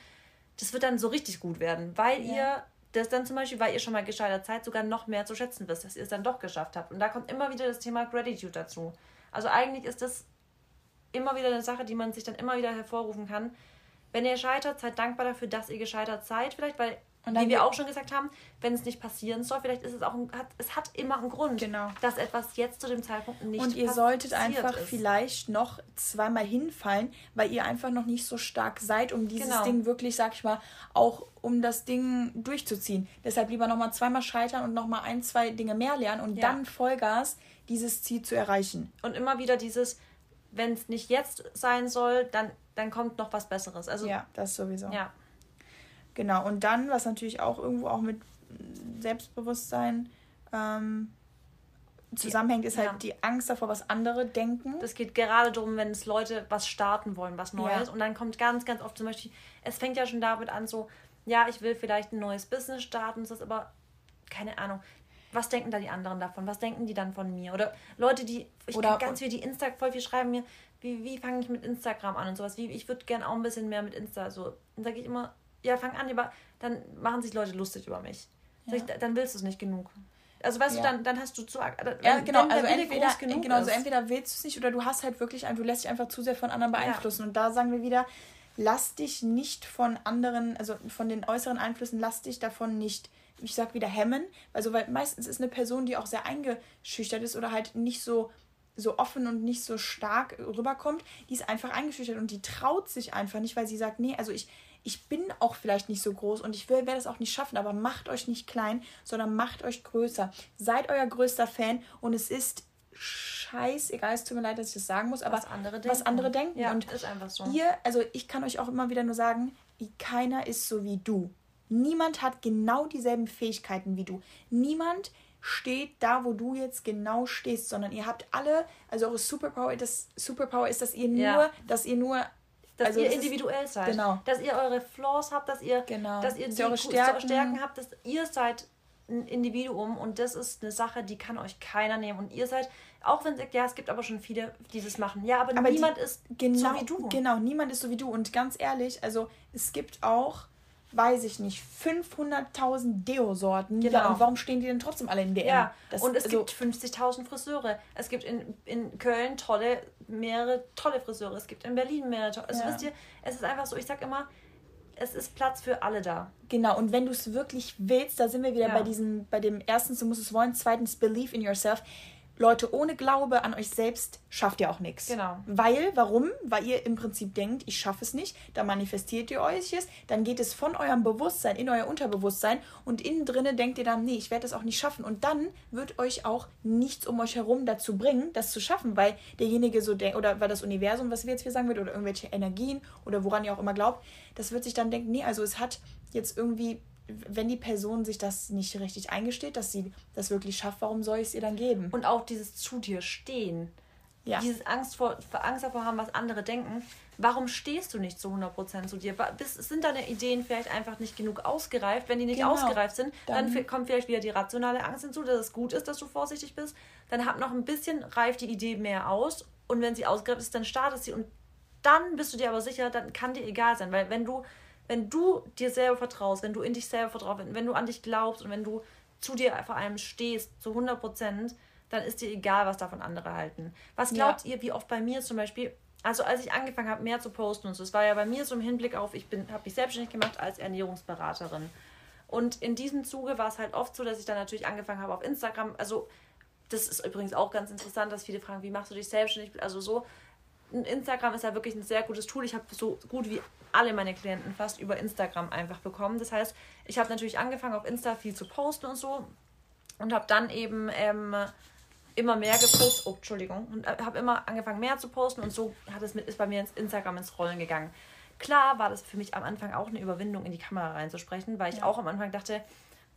das wird dann so richtig gut werden, weil Ja. ihr das dann zum Beispiel, weil ihr schon mal gescheitert seid, sogar noch mehr zu schätzen wisst, dass ihr es dann doch geschafft habt. Und da kommt immer wieder das Thema Gratitude dazu. Also eigentlich ist das immer wieder eine Sache, die man sich dann immer wieder hervorrufen kann. Wenn ihr scheitert, seid dankbar dafür, dass ihr gescheitert seid, vielleicht, weil, wie wir auch schon gesagt haben, wenn es nicht passieren soll, vielleicht ist es auch, ein, hat, es hat immer einen Grund, Genau. dass etwas jetzt zu dem Zeitpunkt nicht Und ihr passiert solltet einfach ist. vielleicht noch zweimal hinfallen, weil ihr einfach noch nicht so stark seid, um dieses Genau. Ding wirklich, sag ich mal, auch um das Ding durchzuziehen. Deshalb lieber nochmal zweimal scheitern und nochmal ein, zwei Dinge mehr lernen und Ja. dann Vollgas dieses Ziel zu erreichen. Und immer wieder dieses, wenn es nicht jetzt sein soll, dann, dann kommt noch was Besseres. Also, Ja, das sowieso. ja. Genau. Und dann, was natürlich auch irgendwo auch mit Selbstbewusstsein ähm, zusammenhängt, ist halt ja. die Angst davor, was andere denken. Das geht gerade darum, wenn es Leute was starten wollen, was Neues. Ja. Und dann kommt ganz, ganz oft zum Beispiel, es fängt ja schon damit an, so, ja, ich will vielleicht ein neues Business starten, das ist aber, keine Ahnung, was denken da die anderen davon? Was denken die dann von mir? Oder Leute, die, ich Oder- ganz viele, die Insta, voll viel schreiben mir, wie, wie fange ich mit Instagram an und sowas. Wie, ich würde gerne auch ein bisschen mehr mit Insta, so. Dann sage ich immer, ja, fang an, aber dann machen sich Leute lustig über mich. Sag ich, dann willst du es nicht genug. Also weißt Ja. du, dann, dann hast du zu... Wenn, Ja, genau. wenn der Also entweder, genau, also entweder willst du es nicht oder du hast halt wirklich, ein- du lässt dich einfach zu sehr von anderen beeinflussen. Und da sagen wir wieder, lass dich nicht von anderen, also von den äußeren Einflüssen, lass dich davon nicht, ich sag wieder hemmen. Also weil meistens ist eine Person, die auch sehr eingeschüchtert ist oder halt nicht so so offen und nicht so stark rüberkommt, die ist einfach eingeschüchtert und die traut sich einfach nicht, weil sie sagt, nee, also ich, ich bin auch vielleicht nicht so groß und ich werde es auch nicht schaffen, aber macht euch nicht klein, sondern macht euch größer. Seid euer größter Fan und es ist scheißegal, es tut mir leid, dass ich das sagen muss, aber was andere denken. was andere denken. Ja, und ist einfach so. ihr, also ich kann euch auch immer wieder nur sagen, keiner ist so wie du. Niemand hat genau dieselben Fähigkeiten wie du. Niemand steht da, wo du jetzt genau stehst, sondern ihr habt alle, also eure Superpower, das Superpower ist, dass ihr nur, Ja. dass ihr nur dass also ihr das ist- individuell seid. genau. Dass ihr eure Flaws habt, dass ihr, Genau. dass ihr Dass die eure Stärken- Stärken habt, dass ihr seid ein Individuum und das ist eine Sache, die kann euch keiner nehmen. Und ihr seid, auch wenn ihr sagt, ja, es gibt aber schon viele, die das machen. Ja, aber, Aber die- niemand ist genau, so wie du. Genau, niemand ist so wie du. Und ganz ehrlich, also es gibt auch, weiß ich nicht, 500.000 Deo-Sorten. Genau. Ja, und warum stehen die denn trotzdem alle in DM? Ja, Das- und es also, gibt 50.000 Friseure. Es gibt in, in Köln tolle, mehrere tolle Friseure. Es gibt in Berlin mehrere tolle. Also Ja. wisst ihr, es ist einfach so, ich sag immer, es ist Platz für alle da. Genau, und wenn du es wirklich willst, da sind wir wieder Ja. bei diesem, bei dem erstens, du musst es wollen, zweitens, believe in yourself. Leute, ohne Glaube an euch selbst schafft ihr auch nichts. Genau. Weil, warum? Weil ihr im Prinzip denkt, ich schaffe es nicht, dann manifestiert ihr euch es, dann geht es von eurem Bewusstsein in euer Unterbewusstsein und innen drinne denkt ihr dann, nee, ich werde es auch nicht schaffen. Und dann wird euch auch nichts um euch herum dazu bringen, das zu schaffen, weil derjenige so denkt, oder weil das Universum, was wir jetzt hier sagen wird, oder irgendwelche Energien oder woran ihr auch immer glaubt, das wird sich dann denken, nee, also es hat jetzt irgendwie wenn die Person sich das nicht richtig eingesteht, dass sie das wirklich schafft, warum soll ich es ihr dann geben? Und auch dieses zu dir stehen. Ja. Dieses Angst vor, Angst davor haben, was andere denken. Warum stehst du nicht zu 100% zu dir? Sind deine Ideen vielleicht einfach nicht genug ausgereift? Wenn die nicht Genau. ausgereift sind, dann, Dann- kommt vielleicht wieder die rationale Angst hinzu, dass es gut ist, dass du vorsichtig bist. Dann hab noch ein bisschen, reift die Idee mehr aus. Und wenn sie ausgereift ist, dann startest sie. Und dann bist du dir aber sicher, dann kann dir egal sein. Weil wenn du, wenn du dir selber vertraust, wenn du in dich selber vertraust, wenn, wenn du an dich glaubst und wenn du zu dir vor allem stehst, zu 100 Prozent, dann ist dir egal, was davon andere halten. Was glaubt ja. ihr, wie oft bei mir zum Beispiel, also als ich angefangen habe, mehr zu posten und so, es war ja bei mir so im Hinblick auf, ich habe mich selbstständig gemacht als Ernährungsberaterin. Und in diesem Zuge war es halt oft so, dass ich dann natürlich angefangen habe auf Instagram, also das ist übrigens auch ganz interessant, dass viele fragen, wie machst du dich selbstständig? Also so, Instagram ist ja wirklich ein sehr gutes Tool. Ich habe so gut wie alle meine Klienten fast über Instagram einfach bekommen. Das heißt, ich habe natürlich angefangen auf Insta viel zu posten und so und habe dann eben ähm, immer mehr gepostet. Oh, Entschuldigung. Und äh, habe immer angefangen mehr zu posten und so hat es mit, ist bei mir ins Instagram ins Rollen gegangen. Klar war das für mich am Anfang auch eine Überwindung, in die Kamera reinzusprechen, weil ich ja. auch am Anfang dachte,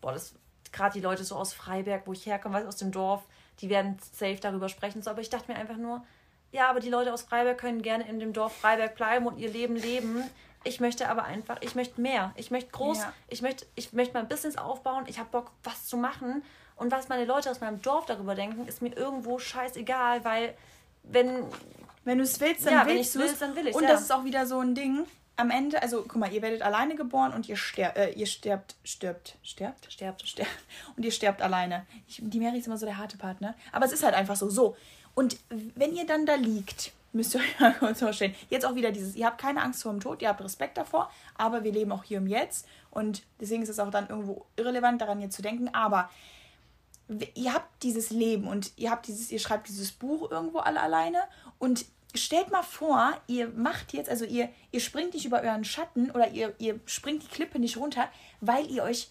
boah, das gerade die Leute so aus Freiberg, wo ich herkomme, aus dem Dorf, die werden safe darüber sprechen. So, aber ich dachte mir einfach nur, ja, aber die Leute aus Freiberg können gerne in dem Dorf Freiberg bleiben und ihr Leben leben. Ich möchte aber einfach, ich möchte mehr. Ich möchte groß, ja. ich möchte, ich möchte mein Business aufbauen. Ich habe Bock, was zu machen. Und was meine Leute aus meinem Dorf darüber denken, ist mir irgendwo scheißegal, weil wenn. Wenn du es willst, dann ja, willst du es. Dann will ich Und ja. das ist auch wieder so ein Ding. Am Ende, also guck mal, ihr werdet alleine geboren und ihr, ster äh, ihr sterbt, stirbt, stirbt, stirbt, stirbt. Und ihr sterbt alleine. Ich, die Mary ist immer so der harte Part, ne? Aber es ist halt einfach so. So. Und wenn ihr dann da liegt, müsst ihr euch mal kurz vorstellen. Jetzt auch wieder dieses, ihr habt keine Angst vor dem Tod, ihr habt Respekt davor, aber wir leben auch hier im Jetzt. Und deswegen ist es auch dann irgendwo irrelevant, daran jetzt zu denken. Aber ihr habt dieses Leben und ihr habt dieses, ihr schreibt dieses Buch irgendwo alle alleine und stellt mal vor, ihr macht jetzt, also ihr, ihr springt nicht über euren Schatten oder ihr, ihr springt die Klippe nicht runter, weil ihr euch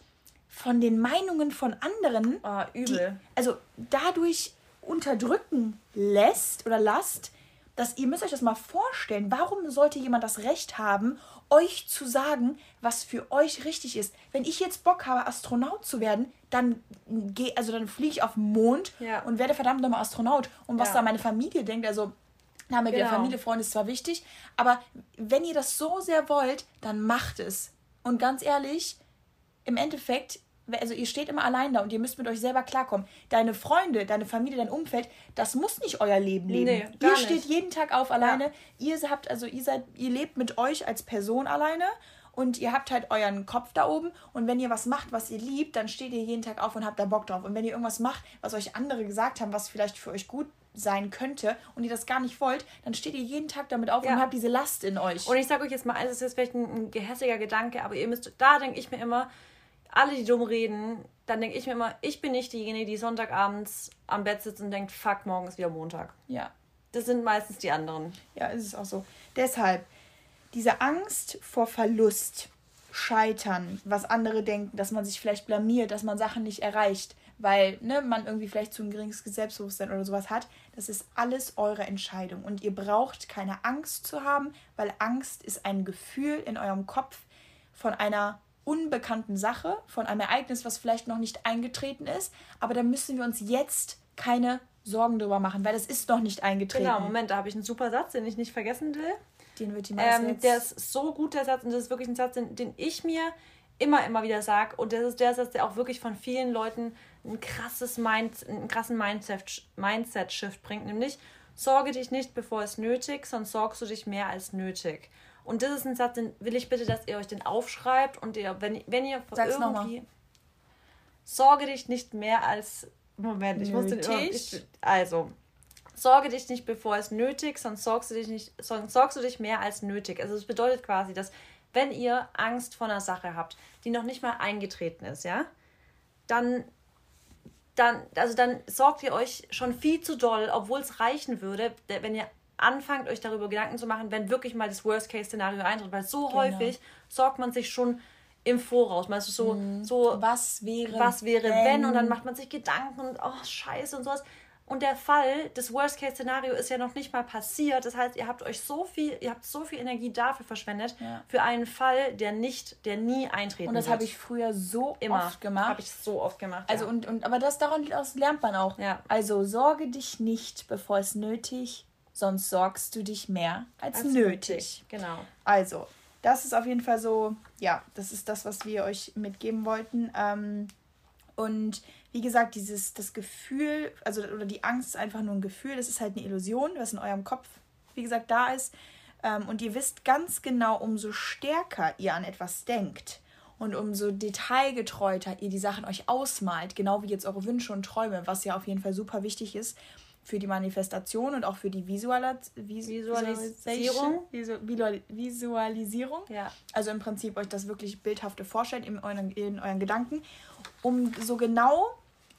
von den Meinungen von anderen, oh, übel. Die, also dadurch unterdrücken lässt oder lasst, dass ihr müsst euch das mal vorstellen, warum sollte jemand das Recht haben, euch zu sagen, was für euch richtig ist? Wenn ich jetzt Bock habe, Astronaut zu werden, dann gehe, also dann fliege ich auf den Mond ja. und werde verdammt nochmal Astronaut. Und was ja. da meine Familie denkt, also Name genau. der Familie, Freunde ist zwar wichtig, aber wenn ihr das so sehr wollt, dann macht es. Und ganz ehrlich, im Endeffekt also ihr steht immer allein da und ihr müsst mit euch selber klarkommen. Deine Freunde, deine Familie, dein Umfeld, das muss nicht euer Leben leben. Nee, ihr nicht. steht jeden Tag auf alleine. Ja. Ihr habt also ihr seid ihr lebt mit euch als Person alleine und ihr habt halt euren Kopf da oben und wenn ihr was macht, was ihr liebt, dann steht ihr jeden Tag auf und habt da Bock drauf. Und wenn ihr irgendwas macht, was euch andere gesagt haben, was vielleicht für euch gut sein könnte und ihr das gar nicht wollt, dann steht ihr jeden Tag damit auf ja. und habt diese Last in euch. Und ich sage euch jetzt mal, also es ist vielleicht ein, ein gehässiger Gedanke, aber ihr müsst, da denke ich mir immer, alle, die dumm reden, dann denke ich mir immer, ich bin nicht diejenige, die Sonntagabends am Bett sitzt und denkt, fuck, morgen ist wieder Montag. Ja. Das sind meistens die anderen. Ja, ist es auch so. Deshalb, diese Angst vor Verlust, Scheitern, was andere denken, dass man sich vielleicht blamiert, dass man Sachen nicht erreicht, weil ne, man irgendwie vielleicht zu ein geringes Selbstbewusstsein oder sowas hat, das ist alles eure Entscheidung. Und ihr braucht keine Angst zu haben, weil Angst ist ein Gefühl in eurem Kopf von einer unbekannten Sache, von einem Ereignis, was vielleicht noch nicht eingetreten ist. Aber da müssen wir uns jetzt keine Sorgen drüber machen, weil das ist noch nicht eingetreten. Genau, Moment, da habe ich einen super Satz, den ich nicht vergessen will. Den wird die ähm, jetzt... Der ist so gut, der Satz, und das ist wirklich ein Satz, den, den ich mir immer, immer wieder sage. Und das ist der Satz, der auch wirklich von vielen Leuten ein krasses Mind, einen krassen Mindset-Shift Mindset bringt, nämlich sorge dich nicht, bevor es nötig, sonst sorgst du dich mehr als nötig. Und das ist ein Satz, den will ich bitte, dass ihr euch den aufschreibt und ihr, wenn, wenn ihr Sag's irgendwie. Sorge dich nicht mehr als. Moment, ich muss den ich, Also, sorge dich nicht, bevor es nötig, sonst sorgst du dich nicht, sonst sorgst du dich mehr als nötig. Also es bedeutet quasi, dass wenn ihr Angst vor einer Sache habt, die noch nicht mal eingetreten ist, ja, dann dann, also dann sorgt ihr euch schon viel zu doll, obwohl es reichen würde, wenn ihr anfangt, euch darüber Gedanken zu machen, wenn wirklich mal das Worst-Case-Szenario eintritt, weil so genau. häufig sorgt man sich schon im Voraus. Meinst du so, mhm. so was wäre, was wäre wenn? wenn? Und dann macht man sich Gedanken und oh, scheiße und sowas. Und der Fall, das Worst-Case-Szenario ist ja noch nicht mal passiert. Das heißt, ihr habt euch so viel, ihr habt so viel Energie dafür verschwendet, ja. für einen Fall, der nicht, der nie eintreten Und das habe ich früher so Immer. oft gemacht. Habe ich so oft gemacht. Also ja. und, und aber das daran lernt man auch. Ja. Also sorge dich nicht, bevor es nötig sonst sorgst du dich mehr als, als nötig. nötig. Genau. Also, das ist auf jeden Fall so, ja, das ist das, was wir euch mitgeben wollten. Ähm, und wie gesagt, dieses, das Gefühl, also oder die Angst ist einfach nur ein Gefühl, das ist halt eine Illusion, was in eurem Kopf, wie gesagt, da ist. Ähm, und ihr wisst ganz genau, umso stärker ihr an etwas denkt, Und umso detailgetreuter ihr die Sachen euch ausmalt, genau wie jetzt eure Wünsche und Träume, was ja auf jeden Fall super wichtig ist für die Manifestation und auch für die Visualis Vis Visualisierung. Visual Visualisierung. Ja. Also im Prinzip euch das wirklich bildhafte vorstellen in euren, in euren Gedanken, um so genau,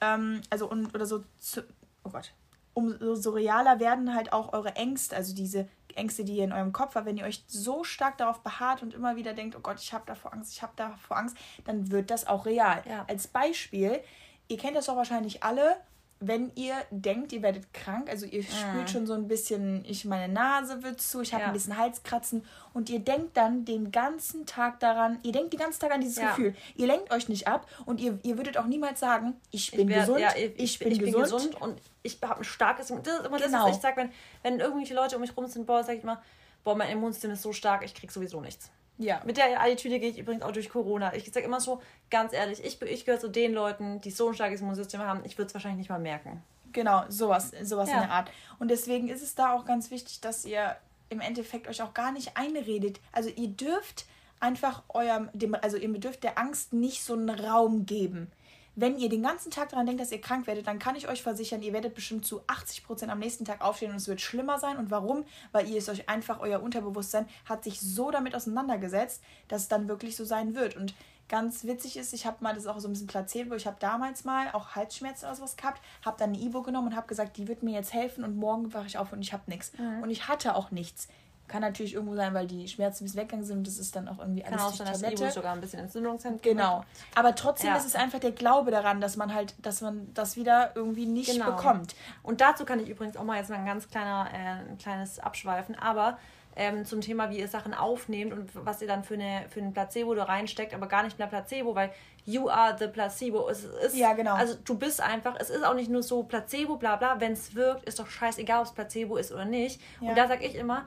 ähm, also um, oder so, zu, oh Gott, umso so realer werden halt auch eure Ängste, also diese Ängste, die ihr in eurem Kopf habt, wenn ihr euch so stark darauf beharrt und immer wieder denkt, oh Gott, ich habe davor Angst, ich habe davor Angst, dann wird das auch real. Ja. Als Beispiel, ihr kennt das doch wahrscheinlich alle, wenn ihr denkt, ihr werdet krank, also ihr mhm. spürt schon so ein bisschen, ich meine Nase wird zu, ich habe ja. ein bisschen Halskratzen und ihr denkt dann den ganzen Tag daran, ihr denkt den ganzen Tag an dieses ja. Gefühl. Ihr lenkt euch nicht ab und ihr, ihr würdet auch niemals sagen, ich bin ich werd, gesund, ja, ich, ich, bin, ich gesund. bin gesund und ich habe ein starkes Das ist immer genau. das, was ich sage, wenn, wenn irgendwelche Leute um mich rum sind, boah, sage ich mal, boah, mein Immunsystem ist so stark, ich krieg sowieso nichts. Ja. Mit der Attitüde gehe ich übrigens auch durch Corona. Ich sage immer so, ganz ehrlich, ich, ich gehöre zu den Leuten, die so ein starkes Immunsystem haben, ich würde es wahrscheinlich nicht mal merken. Genau, sowas, sowas ja. in der Art. Und deswegen ist es da auch ganz wichtig, dass ihr im Endeffekt euch auch gar nicht einredet. Also ihr dürft einfach eurem, dem, also ihr dürft der Angst nicht so einen Raum geben wenn ihr den ganzen Tag daran denkt, dass ihr krank werdet, dann kann ich euch versichern, ihr werdet bestimmt zu 80 Prozent am nächsten Tag aufstehen und es wird schlimmer sein. Und warum? Weil ihr es euch einfach, euer Unterbewusstsein hat sich so damit auseinandergesetzt, dass es dann wirklich so sein wird. Und ganz witzig ist, ich habe mal, das auch so ein bisschen Placebo, ich habe damals mal auch Halsschmerzen oder sowas gehabt, habe dann eine Ibo genommen und habe gesagt, die wird mir jetzt helfen und morgen wache ich auf und ich habe nichts. Mhm. Und ich hatte auch nichts. Kann natürlich irgendwo sein, weil die Schmerzen ein bisschen weggegangen sind und das ist dann auch irgendwie Kann alles auch sein, dass sogar ein bisschen Entzündungszentrum Genau. Aber trotzdem ja. ist es einfach der Glaube daran, dass man halt, dass man das wieder irgendwie nicht genau. bekommt. Und dazu kann ich übrigens auch mal jetzt mal ein ganz kleiner, äh, ein kleines Abschweifen, aber ähm, zum Thema, wie ihr Sachen aufnehmt und was ihr dann für, eine, für ein Placebo da reinsteckt, aber gar nicht mehr Placebo, weil you are the placebo. Es ist, ja, genau. Also du bist einfach, es ist auch nicht nur so Placebo, bla bla, wenn es wirkt, ist doch scheißegal, ob es Placebo ist oder nicht. Ja. Und da sage ich immer,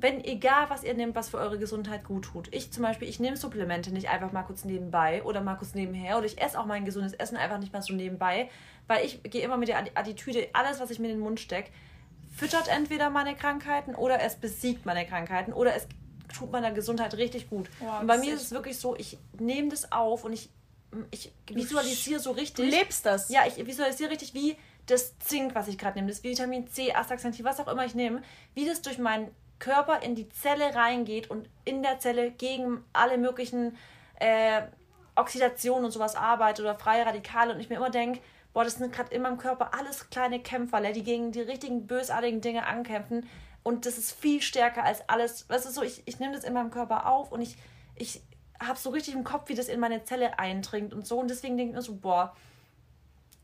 wenn egal was ihr nehmt, was für eure Gesundheit gut tut. Ich zum Beispiel, ich nehme Supplemente nicht einfach mal kurz nebenbei oder mal kurz nebenher oder ich esse auch mein gesundes Essen einfach nicht mal so nebenbei, weil ich gehe immer mit der Attitüde, alles, was ich mir in den Mund stecke, füttert entweder meine Krankheiten oder es besiegt meine Krankheiten oder es tut meiner Gesundheit richtig gut. Wow, und bei mir ist es wirklich so, ich nehme das auf und ich, ich visualisiere so richtig. Du lebst das. Ja, ich visualisiere richtig, wie das Zink, was ich gerade nehme, das Vitamin C, Astaxanthin, was auch immer ich nehme, wie das durch meinen Körper in die Zelle reingeht und in der Zelle gegen alle möglichen äh, Oxidationen und sowas arbeitet oder freie Radikale und ich mir immer denke, boah, das sind gerade in meinem Körper alles kleine Kämpferle, die gegen die richtigen bösartigen Dinge ankämpfen und das ist viel stärker als alles, weißt du so, ich, ich nehme das in meinem Körper auf und ich, ich habe so richtig im Kopf, wie das in meine Zelle eindringt und so und deswegen denke ich mir so, boah,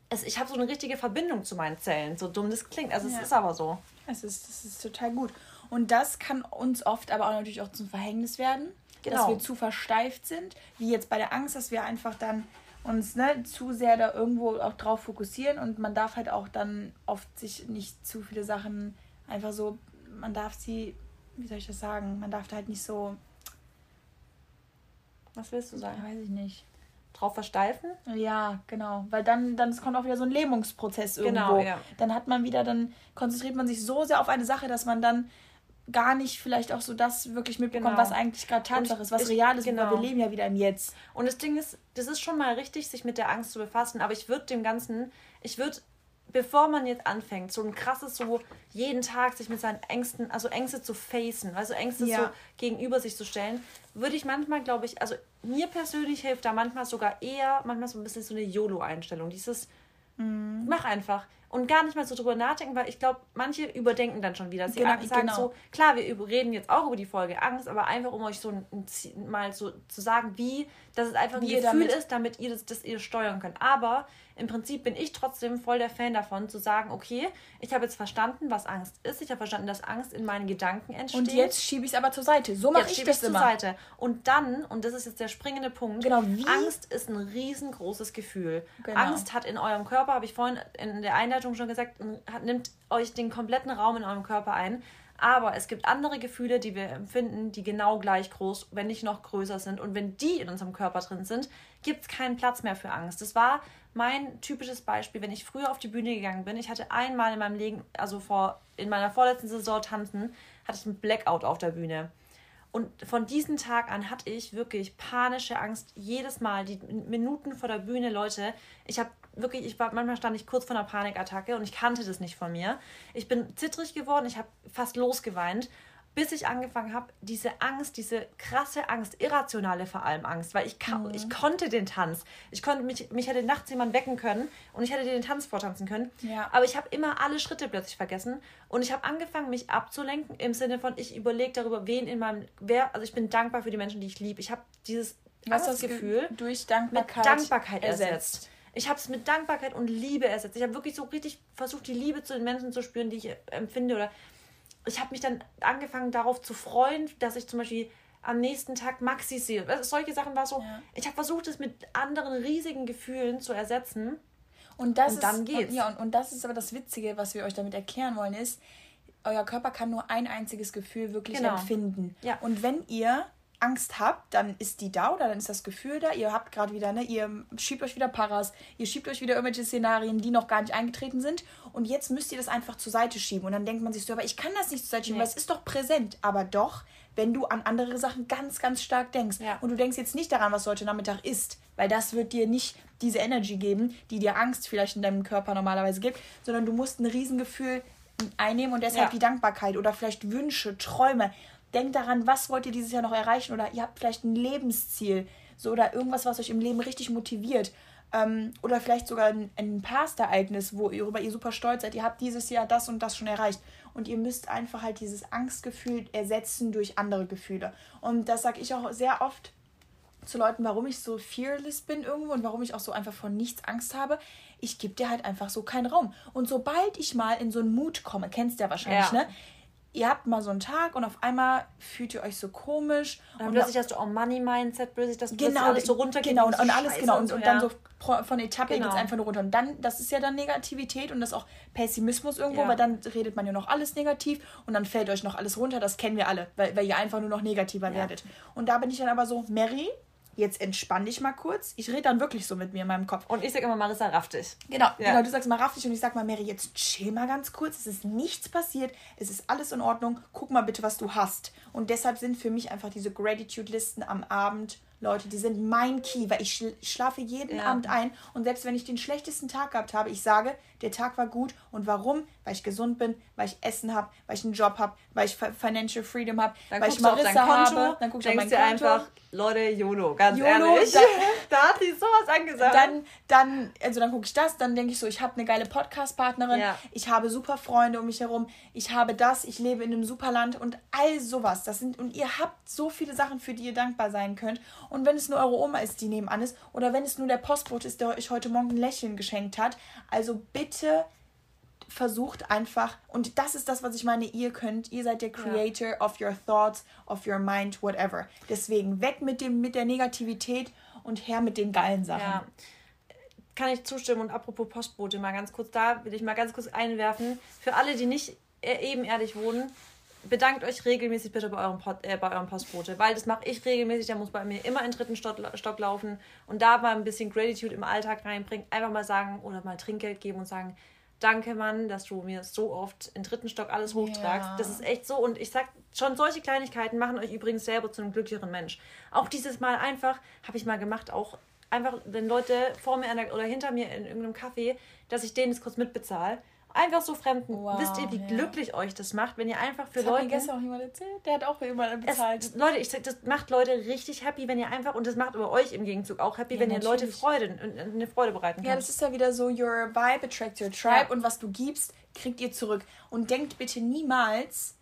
es, ich habe so eine richtige Verbindung zu meinen Zellen, so dumm das klingt, also ja. es ist aber so. Es ist, das ist total gut. Und das kann uns oft aber auch natürlich auch zum Verhängnis werden, genau. dass wir zu versteift sind, wie jetzt bei der Angst, dass wir einfach dann uns ne, zu sehr da irgendwo auch drauf fokussieren und man darf halt auch dann oft sich nicht zu viele Sachen einfach so, man darf sie, wie soll ich das sagen, man darf da halt nicht so. Was willst du sagen? Weiß ich nicht. Drauf versteifen? Ja, genau. Weil dann, dann kommt auch wieder so ein Lähmungsprozess irgendwo. Genau, ja. Dann hat man wieder, dann konzentriert man sich so sehr auf eine Sache, dass man dann gar nicht vielleicht auch so das wirklich mitbekommen, genau. was eigentlich gerade Tatsache ist, was ich, real ist, genau. wir leben ja wieder im Jetzt. Und das Ding ist, das ist schon mal richtig, sich mit der Angst zu befassen, aber ich würde dem Ganzen, ich würde, bevor man jetzt anfängt, so ein krasses, so jeden Tag sich mit seinen Ängsten, also Ängste zu facen, also Ängste ja. so gegenüber sich zu stellen, würde ich manchmal, glaube ich, also mir persönlich hilft da manchmal sogar eher, manchmal so ein bisschen so eine YOLO-Einstellung, dieses, mhm. mach einfach und gar nicht mehr so drüber nachdenken, weil ich glaube, manche überdenken dann schon wieder. Sie genau, sagen genau. so, klar, wir reden jetzt auch über die Folge Angst, aber einfach um euch so ein, mal so zu sagen, wie, dass es einfach wie ein Gefühl damit ist, damit ihr das, das ihr steuern könnt. Aber im Prinzip bin ich trotzdem voll der Fan davon, zu sagen, okay, ich habe jetzt verstanden, was Angst ist. Ich habe verstanden, dass Angst in meinen Gedanken entsteht. Und jetzt schiebe ich es aber zur Seite. So mache ich das immer. zur Seite. Und dann, und das ist jetzt der springende Punkt, genau, wie? Angst ist ein riesengroßes Gefühl. Genau. Angst hat in eurem Körper, habe ich vorhin in der Einleitung schon gesagt, nimmt euch den kompletten Raum in eurem Körper ein. Aber es gibt andere Gefühle, die wir empfinden, die genau gleich groß, wenn nicht noch größer sind. Und wenn die in unserem Körper drin sind, gibt es keinen Platz mehr für Angst. Das war mein typisches Beispiel, wenn ich früher auf die Bühne gegangen bin. Ich hatte einmal in meinem Leben, also vor, in meiner vorletzten Saison tanzen, hatte ich einen Blackout auf der Bühne. Und von diesem Tag an hatte ich wirklich panische Angst. Jedes Mal, die Minuten vor der Bühne, Leute, ich habe wirklich, ich war, manchmal stand ich kurz vor einer Panikattacke und ich kannte das nicht von mir. Ich bin zittrig geworden, ich habe fast losgeweint bis ich angefangen habe, diese Angst, diese krasse Angst, irrationale vor allem Angst, weil ich, mhm. ich konnte den Tanz. Ich konnte mich, mich hätte nachts jemand wecken können und ich hätte den Tanz vortanzen können. Ja. Aber ich habe immer alle Schritte plötzlich vergessen und ich habe angefangen, mich abzulenken im Sinne von, ich überlege darüber, wen in meinem, wer, also ich bin dankbar für die Menschen, die ich liebe. Ich habe dieses Gefühl durch Dankbarkeit, mit Dankbarkeit ersetzt. ersetzt. Ich habe es mit Dankbarkeit und Liebe ersetzt. Ich habe wirklich so richtig versucht, die Liebe zu den Menschen zu spüren, die ich empfinde oder ich habe mich dann angefangen darauf zu freuen, dass ich zum Beispiel am nächsten Tag Maxi sehe. Solche Sachen war so, ja. ich habe versucht, es mit anderen riesigen Gefühlen zu ersetzen. Und, das und dann ist, geht's. Und, ja, und, und das ist aber das Witzige, was wir euch damit erklären wollen, ist, euer Körper kann nur ein einziges Gefühl wirklich genau. empfinden. Ja. Und wenn ihr Angst habt, dann ist die da oder dann ist das Gefühl da. Ihr habt gerade wieder, ne, ihr schiebt euch wieder Paras, ihr schiebt euch wieder irgendwelche Szenarien, die noch gar nicht eingetreten sind. Und jetzt müsst ihr das einfach zur Seite schieben. Und dann denkt man sich so, aber ich kann das nicht zur Seite schieben, nee. weil es ist doch präsent. Aber doch, wenn du an andere Sachen ganz, ganz stark denkst. Ja. Und du denkst jetzt nicht daran, was heute Nachmittag ist, weil das wird dir nicht diese Energy geben, die dir Angst vielleicht in deinem Körper normalerweise gibt, sondern du musst ein Riesengefühl einnehmen und deshalb ja. die Dankbarkeit oder vielleicht Wünsche, Träume denkt daran, was wollt ihr dieses Jahr noch erreichen oder ihr habt vielleicht ein Lebensziel so oder irgendwas, was euch im Leben richtig motiviert ähm, oder vielleicht sogar ein, ein Past-Ereignis, worüber ihr super stolz seid. Ihr habt dieses Jahr das und das schon erreicht und ihr müsst einfach halt dieses Angstgefühl ersetzen durch andere Gefühle. Und das sage ich auch sehr oft zu Leuten, warum ich so fearless bin irgendwo und warum ich auch so einfach vor nichts Angst habe. Ich gebe dir halt einfach so keinen Raum. Und sobald ich mal in so einen Mut komme, kennst du ja wahrscheinlich, ja. ne? Ihr habt mal so einen Tag und auf einmal fühlt ihr euch so komisch. Und, und plötzlich hast du auch Money-Mindset, plötzlich das genau, alles so runtergeht. Genau, und, und alles, genau. Und, und, ja. dann so von Etappe genau. geht es einfach nur runter. Und dann, das ist ja dann Negativität und das ist auch Pessimismus irgendwo, ja. weil dann redet man ja noch alles negativ und dann fällt euch noch alles runter. Das kennen wir alle, weil, weil ihr einfach nur noch negativer ja. werdet. Und da bin ich dann aber so, Mary, jetzt entspann dich mal kurz. Ich rede dann wirklich so mit mir in meinem Kopf. Und ich sage immer, Marissa, raff dich. Genau, ja. genau, du sagst mal raff dich und ich sag mal, Mary, jetzt chill mal ganz kurz. Es ist nichts passiert. Es ist alles in Ordnung. Guck mal bitte, was du hast. Und deshalb sind für mich einfach diese Gratitude-Listen am Abend Leute, die sind mein Key, weil ich schlafe jeden ja. Abend ein und selbst wenn ich den schlechtesten Tag gehabt habe, ich sage, der Tag war gut und warum? Weil ich gesund bin, weil ich Essen habe, weil ich einen Job habe, weil ich Financial Freedom habe, weil ich Marissa habe. Dann guckst du auf mein Konto. einfach, Leute, YOLO, ganz YOLO, ehrlich. Dann, da hat sie sowas angesagt. Dann, dann, also dann gucke ich das, dann denke ich so, ich habe eine geile Podcast-Partnerin, ja. ich habe super Freunde um mich herum, ich habe das, ich lebe in einem super Land und all sowas. Das sind, und ihr habt so viele Sachen, für die ihr dankbar sein könnt. Und wenn es nur eure Oma ist, die nebenan ist, oder wenn es nur der Postbote ist, der euch heute Morgen ein Lächeln geschenkt hat, also bitte versucht einfach, und das ist das, was ich meine, ihr könnt, ihr seid der Creator ja. of your thoughts, of your mind, whatever. Deswegen weg mit dem, mit der Negativität und her mit den geilen Sachen. Ja. Kann ich zustimmen und apropos Postbote mal ganz kurz, da will ich mal ganz kurz einwerfen. Für alle, die nicht ebenerdig wohnen, bedankt euch regelmäßig bitte bei eurem, Pod, äh, bei eurem Postbote, weil das mache ich regelmäßig, der muss bei mir immer in den dritten Stock, Stock laufen und da mal ein bisschen Gratitude im Alltag reinbringen, einfach mal sagen oder mal Trinkgeld geben und sagen, danke Mann, dass du mir so oft in den dritten Stock alles hochtragst. Ja. Das ist echt so und ich sag, schon solche Kleinigkeiten machen euch übrigens selber zu einem glücklicheren Mensch. Auch dieses Mal einfach, habe ich mal gemacht, auch einfach, wenn Leute vor mir der, oder hinter mir in irgendeinem Café, dass ich denen das kurz mitbezahle Einfach so Fremden. Wow, Wisst ihr, wie ja. glücklich euch das macht, wenn ihr einfach für das Leute. Hat mir gestern auch jemand erzählt. Der hat auch jemand bezahlt. Es, Leute, ich sag, das macht Leute richtig happy, wenn ihr einfach, und das macht aber euch im Gegenzug auch happy, ja, wenn natürlich. ihr Leute Freude, eine Freude bereiten könnt. Ja, das ist ja wieder so, your vibe attracts your tribe ja. und was du gibst, kriegt ihr zurück. Und denkt bitte niemals,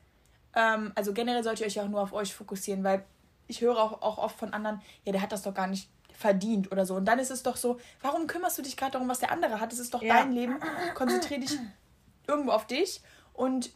ähm, also generell solltet ihr euch ja auch nur auf euch fokussieren, weil ich höre auch, auch oft von anderen, ja, der hat das doch gar nicht verdient oder so. Und dann ist es doch so, warum kümmerst du dich gerade darum, was der andere hat? Es ist doch ja. dein Leben. Konzentrier dich irgendwo auf dich und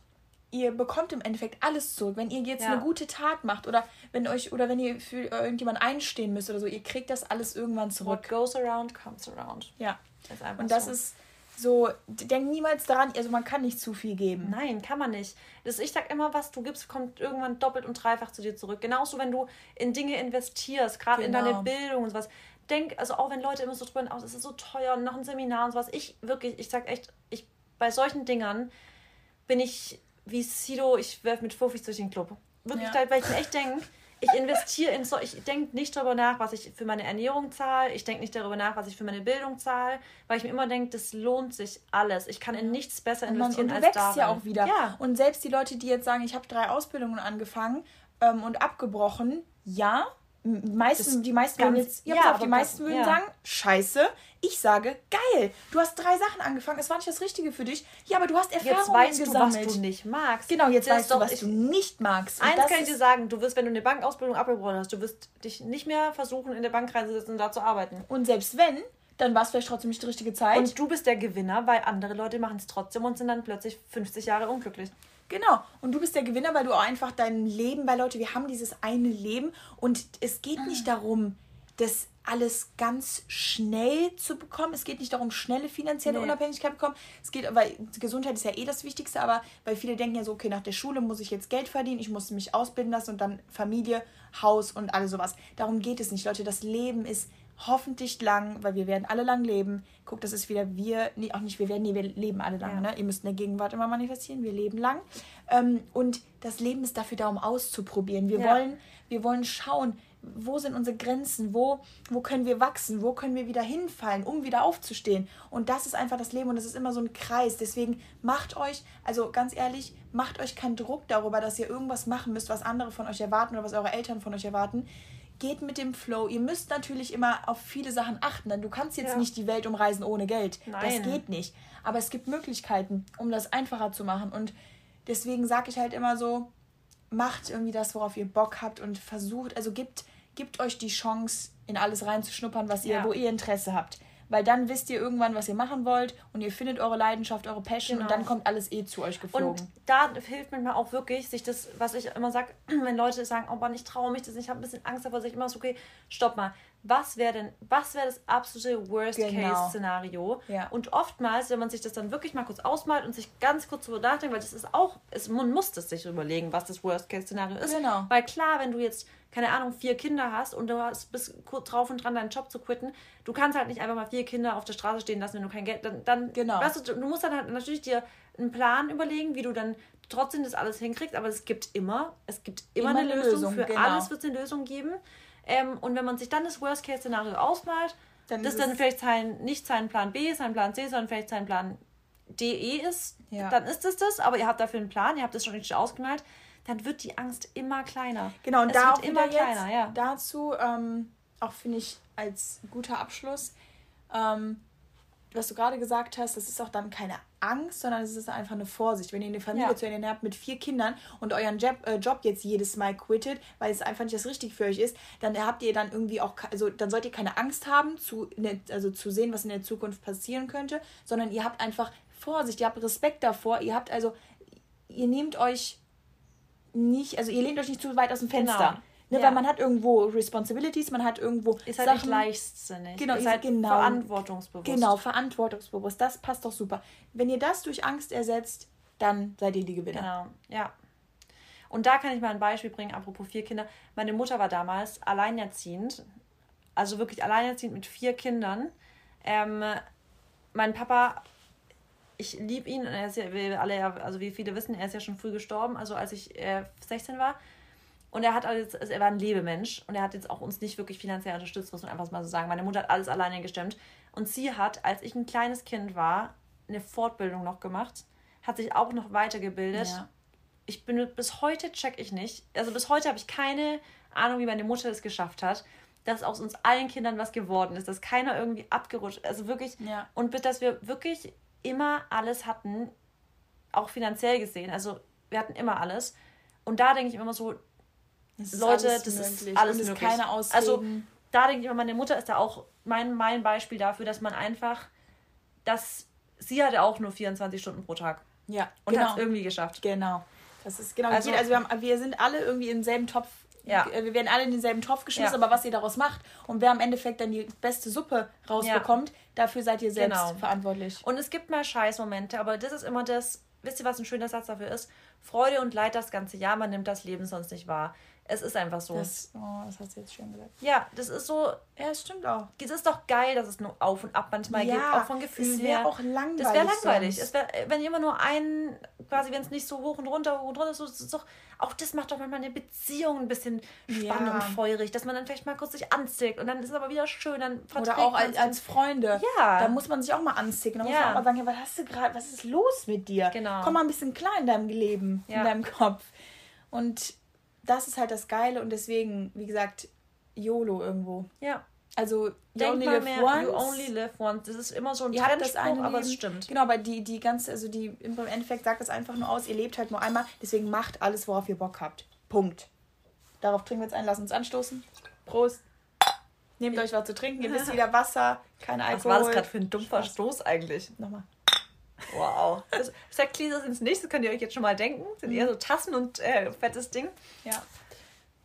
ihr bekommt im Endeffekt alles zurück. Wenn ihr jetzt ja. eine gute Tat macht oder wenn euch oder wenn ihr für irgendjemand einstehen müsst oder so, ihr kriegt das alles irgendwann zurück. What goes around comes around. Ja. Das und das so. ist so, denk niemals daran, also man kann nicht zu viel geben. Nein, kann man nicht. Das, ich sag immer, was du gibst, kommt irgendwann doppelt und dreifach zu dir zurück. Genauso, wenn du in Dinge investierst, gerade genau. in deine Bildung und sowas. Denk, also auch wenn Leute immer so drüber aus, es ist so teuer und noch ein Seminar und sowas. Ich wirklich, ich sag echt, ich bei solchen Dingern bin ich wie Sido, ich werfe mit Fufis durch den Club. Wirklich, ja. weil ich mir echt denke, ich investiere in so, ich denke nicht darüber nach, was ich für meine Ernährung zahle, ich denke nicht darüber nach, was ich für meine Bildung zahle, weil ich mir immer denke, das lohnt sich alles. Ich kann in nichts besser investieren und, man, und du als wächst darin. ja auch wieder. Ja. Und selbst die Leute, die jetzt sagen, ich habe drei Ausbildungen angefangen ähm, und abgebrochen, ja, meisten, die meisten würden jetzt, ja, ja auf, die meisten würden ja. sagen, scheiße. Ich sage, geil, du hast drei Sachen angefangen, es war nicht das Richtige für dich. Ja, aber du hast Erfahrungen jetzt weißt gesammelt. Du, was du nicht magst. Genau, jetzt das weißt du, was ich, du nicht magst. Und eins kann ich dir sagen, du wirst, wenn du eine Bankausbildung abgebrochen hast, du wirst dich nicht mehr versuchen, in der Bank reinzusetzen und da zu arbeiten. Und selbst wenn, dann war es vielleicht trotzdem nicht die richtige Zeit. Und du bist der Gewinner, weil andere Leute machen es trotzdem und sind dann plötzlich 50 Jahre unglücklich. Genau. Und du bist der Gewinner, weil du auch einfach dein Leben, weil Leute, wir haben dieses eine Leben und es geht nicht darum, das alles ganz schnell zu bekommen. Es geht nicht darum, schnelle finanzielle nee. Unabhängigkeit zu bekommen. Es geht, weil Gesundheit ist ja eh das Wichtigste, aber weil viele denken ja so, okay, nach der Schule muss ich jetzt Geld verdienen, ich muss mich ausbilden lassen und dann Familie, Haus und alles sowas. Darum geht es nicht, Leute. Das Leben ist hoffentlich lang, weil wir werden alle lang leben. Guck, das ist wieder wir, nee, auch nicht wir werden, nee, wir leben alle lang. Ja. Ne? Ihr müsst in der Gegenwart immer manifestieren, wir leben lang. Ähm, und das Leben ist dafür da, um auszuprobieren. Wir, ja. wollen, wir wollen schauen, wo sind unsere Grenzen, wo, wo können wir wachsen, wo können wir wieder hinfallen, um wieder aufzustehen. Und das ist einfach das Leben und das ist immer so ein Kreis. Deswegen macht euch, also ganz ehrlich, macht euch keinen Druck darüber, dass ihr irgendwas machen müsst, was andere von euch erwarten oder was eure Eltern von euch erwarten geht mit dem Flow. Ihr müsst natürlich immer auf viele Sachen achten, denn du kannst jetzt ja. nicht die Welt umreisen ohne Geld. Nein. Das geht nicht. Aber es gibt Möglichkeiten, um das einfacher zu machen. Und deswegen sage ich halt immer so, macht irgendwie das, worauf ihr Bock habt und versucht, also gibt, gibt euch die Chance, in alles reinzuschnuppern, was ihr, ja. wo ihr Interesse habt weil dann wisst ihr irgendwann, was ihr machen wollt und ihr findet eure Leidenschaft, eure Passion genau. und dann kommt alles eh zu euch geflogen. Und da hilft manchmal auch wirklich, sich das, was ich immer sage, wenn Leute sagen, oh Mann, ich traue mich das nicht, ich habe ein bisschen Angst davor, sage ich immer so, okay, stopp mal. Was wäre denn, was wäre das absolute Worst-Case-Szenario? Genau. Ja. Und oftmals, wenn man sich das dann wirklich mal kurz ausmalt und sich ganz kurz darüber nachdenkt, weil das ist auch, es, man muss das sich überlegen, was das Worst-Case-Szenario ist. Genau. Weil klar, wenn du jetzt keine Ahnung, vier Kinder hast und du hast, bist kurz drauf und dran, deinen Job zu quitten, du kannst halt nicht einfach mal vier Kinder auf der Straße stehen lassen, wenn du kein Geld, dann, dann genau. weißt du, du musst dann halt natürlich dir einen Plan überlegen, wie du dann trotzdem das alles hinkriegst, aber es gibt immer, es gibt immer, immer eine, eine, Lösung. Lösung für genau. alles wird es eine Lösung geben. Ähm, und wenn man sich dann das Worst-Case-Szenario ausmalt, dann das dann vielleicht sein, nicht sein Plan B, sein Plan C, sondern vielleicht sein Plan DE ist, ja. dann ist es das, aber ihr habt dafür einen Plan, ihr habt das schon richtig ausgemalt dann wird die Angst immer kleiner. Genau, und es da auch immer kleiner, ja. Dazu ähm, auch finde ich als guter Abschluss, ähm, was du gerade gesagt hast, das ist auch dann keine Angst, sondern es ist einfach eine Vorsicht. Wenn ihr eine Familie ja. zu Ende habt mit vier Kindern und euren Job, äh, Job jetzt jedes Mal quittet, weil es einfach nicht das Richtige für euch ist, dann habt ihr dann irgendwie auch, also dann sollt ihr keine Angst haben, zu, also zu sehen, was in der Zukunft passieren könnte, sondern ihr habt einfach Vorsicht, ihr habt Respekt davor, ihr habt also, ihr nehmt euch nicht, also ihr lehnt euch nicht zu weit aus dem Fenster. Genau. Ne, ja. Weil man hat irgendwo Responsibilities, man hat irgendwo. Ist halt Sachen, nicht leichtsinnig. Genau, ist halt genau, verantwortungsbewusst. Genau, verantwortungsbewusst. Das passt doch super. Wenn ihr das durch Angst ersetzt, dann seid ihr die Gewinner. Genau, ja. Und da kann ich mal ein Beispiel bringen, apropos vier Kinder. Meine Mutter war damals alleinerziehend, also wirklich alleinerziehend mit vier Kindern. Ähm, mein Papa ich liebe ihn und er ist ja, wir alle, also wie viele wissen, er ist ja schon früh gestorben, also als ich äh, 16 war. Und er hat also, er war ein Lebemensch und er hat jetzt auch uns nicht wirklich finanziell unterstützt, muss man einfach mal so sagen. Meine Mutter hat alles alleine gestemmt. Und sie hat, als ich ein kleines Kind war, eine Fortbildung noch gemacht, hat sich auch noch weitergebildet. Ja. Ich bin bis heute check ich nicht. Also bis heute habe ich keine Ahnung, wie meine Mutter das geschafft hat dass aus uns allen Kindern was geworden ist, dass keiner irgendwie abgerutscht, also wirklich ja. und dass wir wirklich immer alles hatten, auch finanziell gesehen. Also wir hatten immer alles. Und da denke ich immer so, Leute, das ist alles möglich. keine Ausreden. Also da denke ich meine Mutter ist da auch mein, mein Beispiel dafür, dass man einfach, dass sie hatte auch nur 24 Stunden pro Tag. Ja. Und genau. hat es irgendwie geschafft. Genau. Das ist genau. Also, also wir, haben, wir sind alle irgendwie im selben Topf ja. Wir werden alle in denselben Topf geschmissen, ja. aber was ihr daraus macht und wer am Endeffekt dann die beste Suppe rausbekommt, ja. dafür seid ihr selbst genau. verantwortlich. Und es gibt mal Scheißmomente, aber das ist immer das, wisst ihr, was ein schöner Satz dafür ist? Freude und Leid das ganze Jahr, man nimmt das Leben sonst nicht wahr. Es ist einfach so. Das, oh, das hast du jetzt schön gesagt. ja, das ist so. Ja, es stimmt auch. Es ist doch geil, dass es nur auf und ab manchmal geht, auch von Gefühlen es wäre auch langweilig. Das wäre langweilig. Es wär, wenn immer nur ein, quasi, wenn es nicht so hoch und runter, hoch und runter ist, so, das ist doch, auch das macht doch manchmal eine Beziehung ein bisschen spannend Ja. und feurig, dass man dann vielleicht mal kurz sich anzickt und dann ist es aber wieder schön, dann Oder auch als, als Freunde. Ja. Da muss man sich auch mal anzicken. Da muss Ja. man auch mal sagen, ja, was hast du gerade, was ist los mit dir? Genau. Komm mal ein bisschen klar in deinem Leben, Ja. in deinem Kopf. Und das ist halt das Geile und deswegen, wie gesagt, YOLO irgendwo. Ja. Also, you Denk only live mehr, once. you only live once. Das ist immer so ein Ihr Trendspruch, eine aber es stimmt. Genau, aber die, die ganze, also die im Endeffekt sagt das einfach nur aus, ihr lebt halt nur einmal, deswegen macht alles, worauf ihr Bock habt. Punkt. Darauf trinken wir jetzt ein, lasst uns anstoßen. Prost. Nehmt euch was zu trinken, ihr wisst wieder Wasser, kein Alkohol. Was war das gerade für ein dumpfer Stoß eigentlich? Nochmal. Wow. Das Sektgläser sind das nächste, könnt ihr euch jetzt schon mal denken. Sind eher so Tassen und äh, fettes Ding. Ja.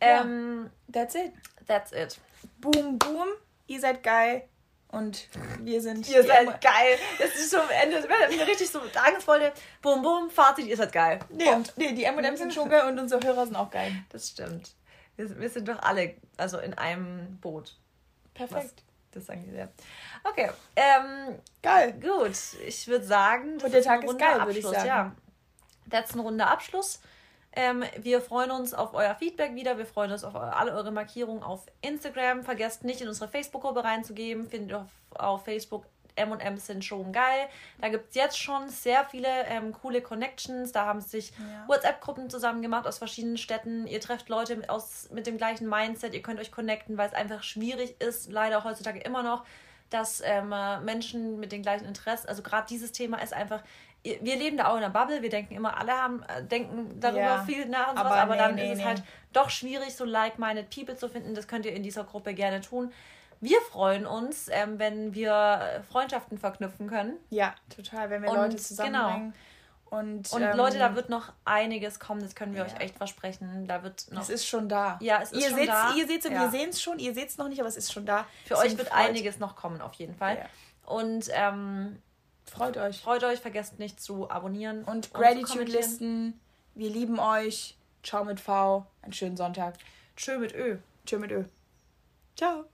Ähm, That's it. That's it. Boom, boom. Ihr seid geil. Und wir sind. Ihr seid Emo- geil. Das ist so am Ende, das mir richtig so angstvolle Bum Bum, Fazit, ihr seid geil. Nee, nee, die M&M's sind schon geil und unsere Hörer sind auch geil. Das stimmt. Wir, wir sind doch alle also in einem Boot. Perfekt. Das sagen die sehr. Okay, ähm, Geil. gut. Ich würde sagen, das Und der Tag ist geil, würde ich sagen. Ja. Das ist ein runder Abschluss. Ähm, wir freuen uns auf euer Feedback wieder. Wir freuen uns auf alle eure Markierungen auf Instagram. Vergesst nicht, in unsere Facebook-Gruppe reinzugeben. Findet ihr auf, auf Facebook M&M sind schon geil. Da gibt es jetzt schon sehr viele ähm, coole Connections. Da haben sich Ja. WhatsApp-Gruppen zusammen gemacht aus verschiedenen Städten. Ihr trefft Leute mit, aus, mit dem gleichen Mindset. Ihr könnt euch connecten, weil es einfach schwierig ist, leider heutzutage immer noch, dass ähm, äh, Menschen mit den gleichen Interessen, also gerade dieses Thema ist einfach, wir leben da auch in einer Bubble, wir denken immer, alle haben, äh, denken darüber Ja. viel nach und sowas, Aber aber, nee, dann nee, ist es nee. halt doch schwierig, so like-minded People zu finden. Das könnt ihr in dieser Gruppe gerne tun. Wir freuen uns, ähm, wenn wir Freundschaften verknüpfen können. Ja, total, wenn wir Und Leute zusammenbringen. Und, Und ähm, Leute, da wird noch einiges kommen, das können wir ja. euch echt versprechen. Da wird noch Es ist schon da. Ja, es ist ihr schon seht's, da. Ihr seht es und Ja. wir sehen es schon. Ihr seht es noch nicht, aber es ist schon da. für euch wird einiges noch kommen, auf jeden Fall. Ja. Und ähm, Freut euch. freut euch, vergesst nicht zu abonnieren Und zu Gratitude kommentieren. Listen. Wir lieben euch. Ciao mit V. Einen schönen Sonntag. Tschö mit Ö. Tschö mit Ö. Ciao.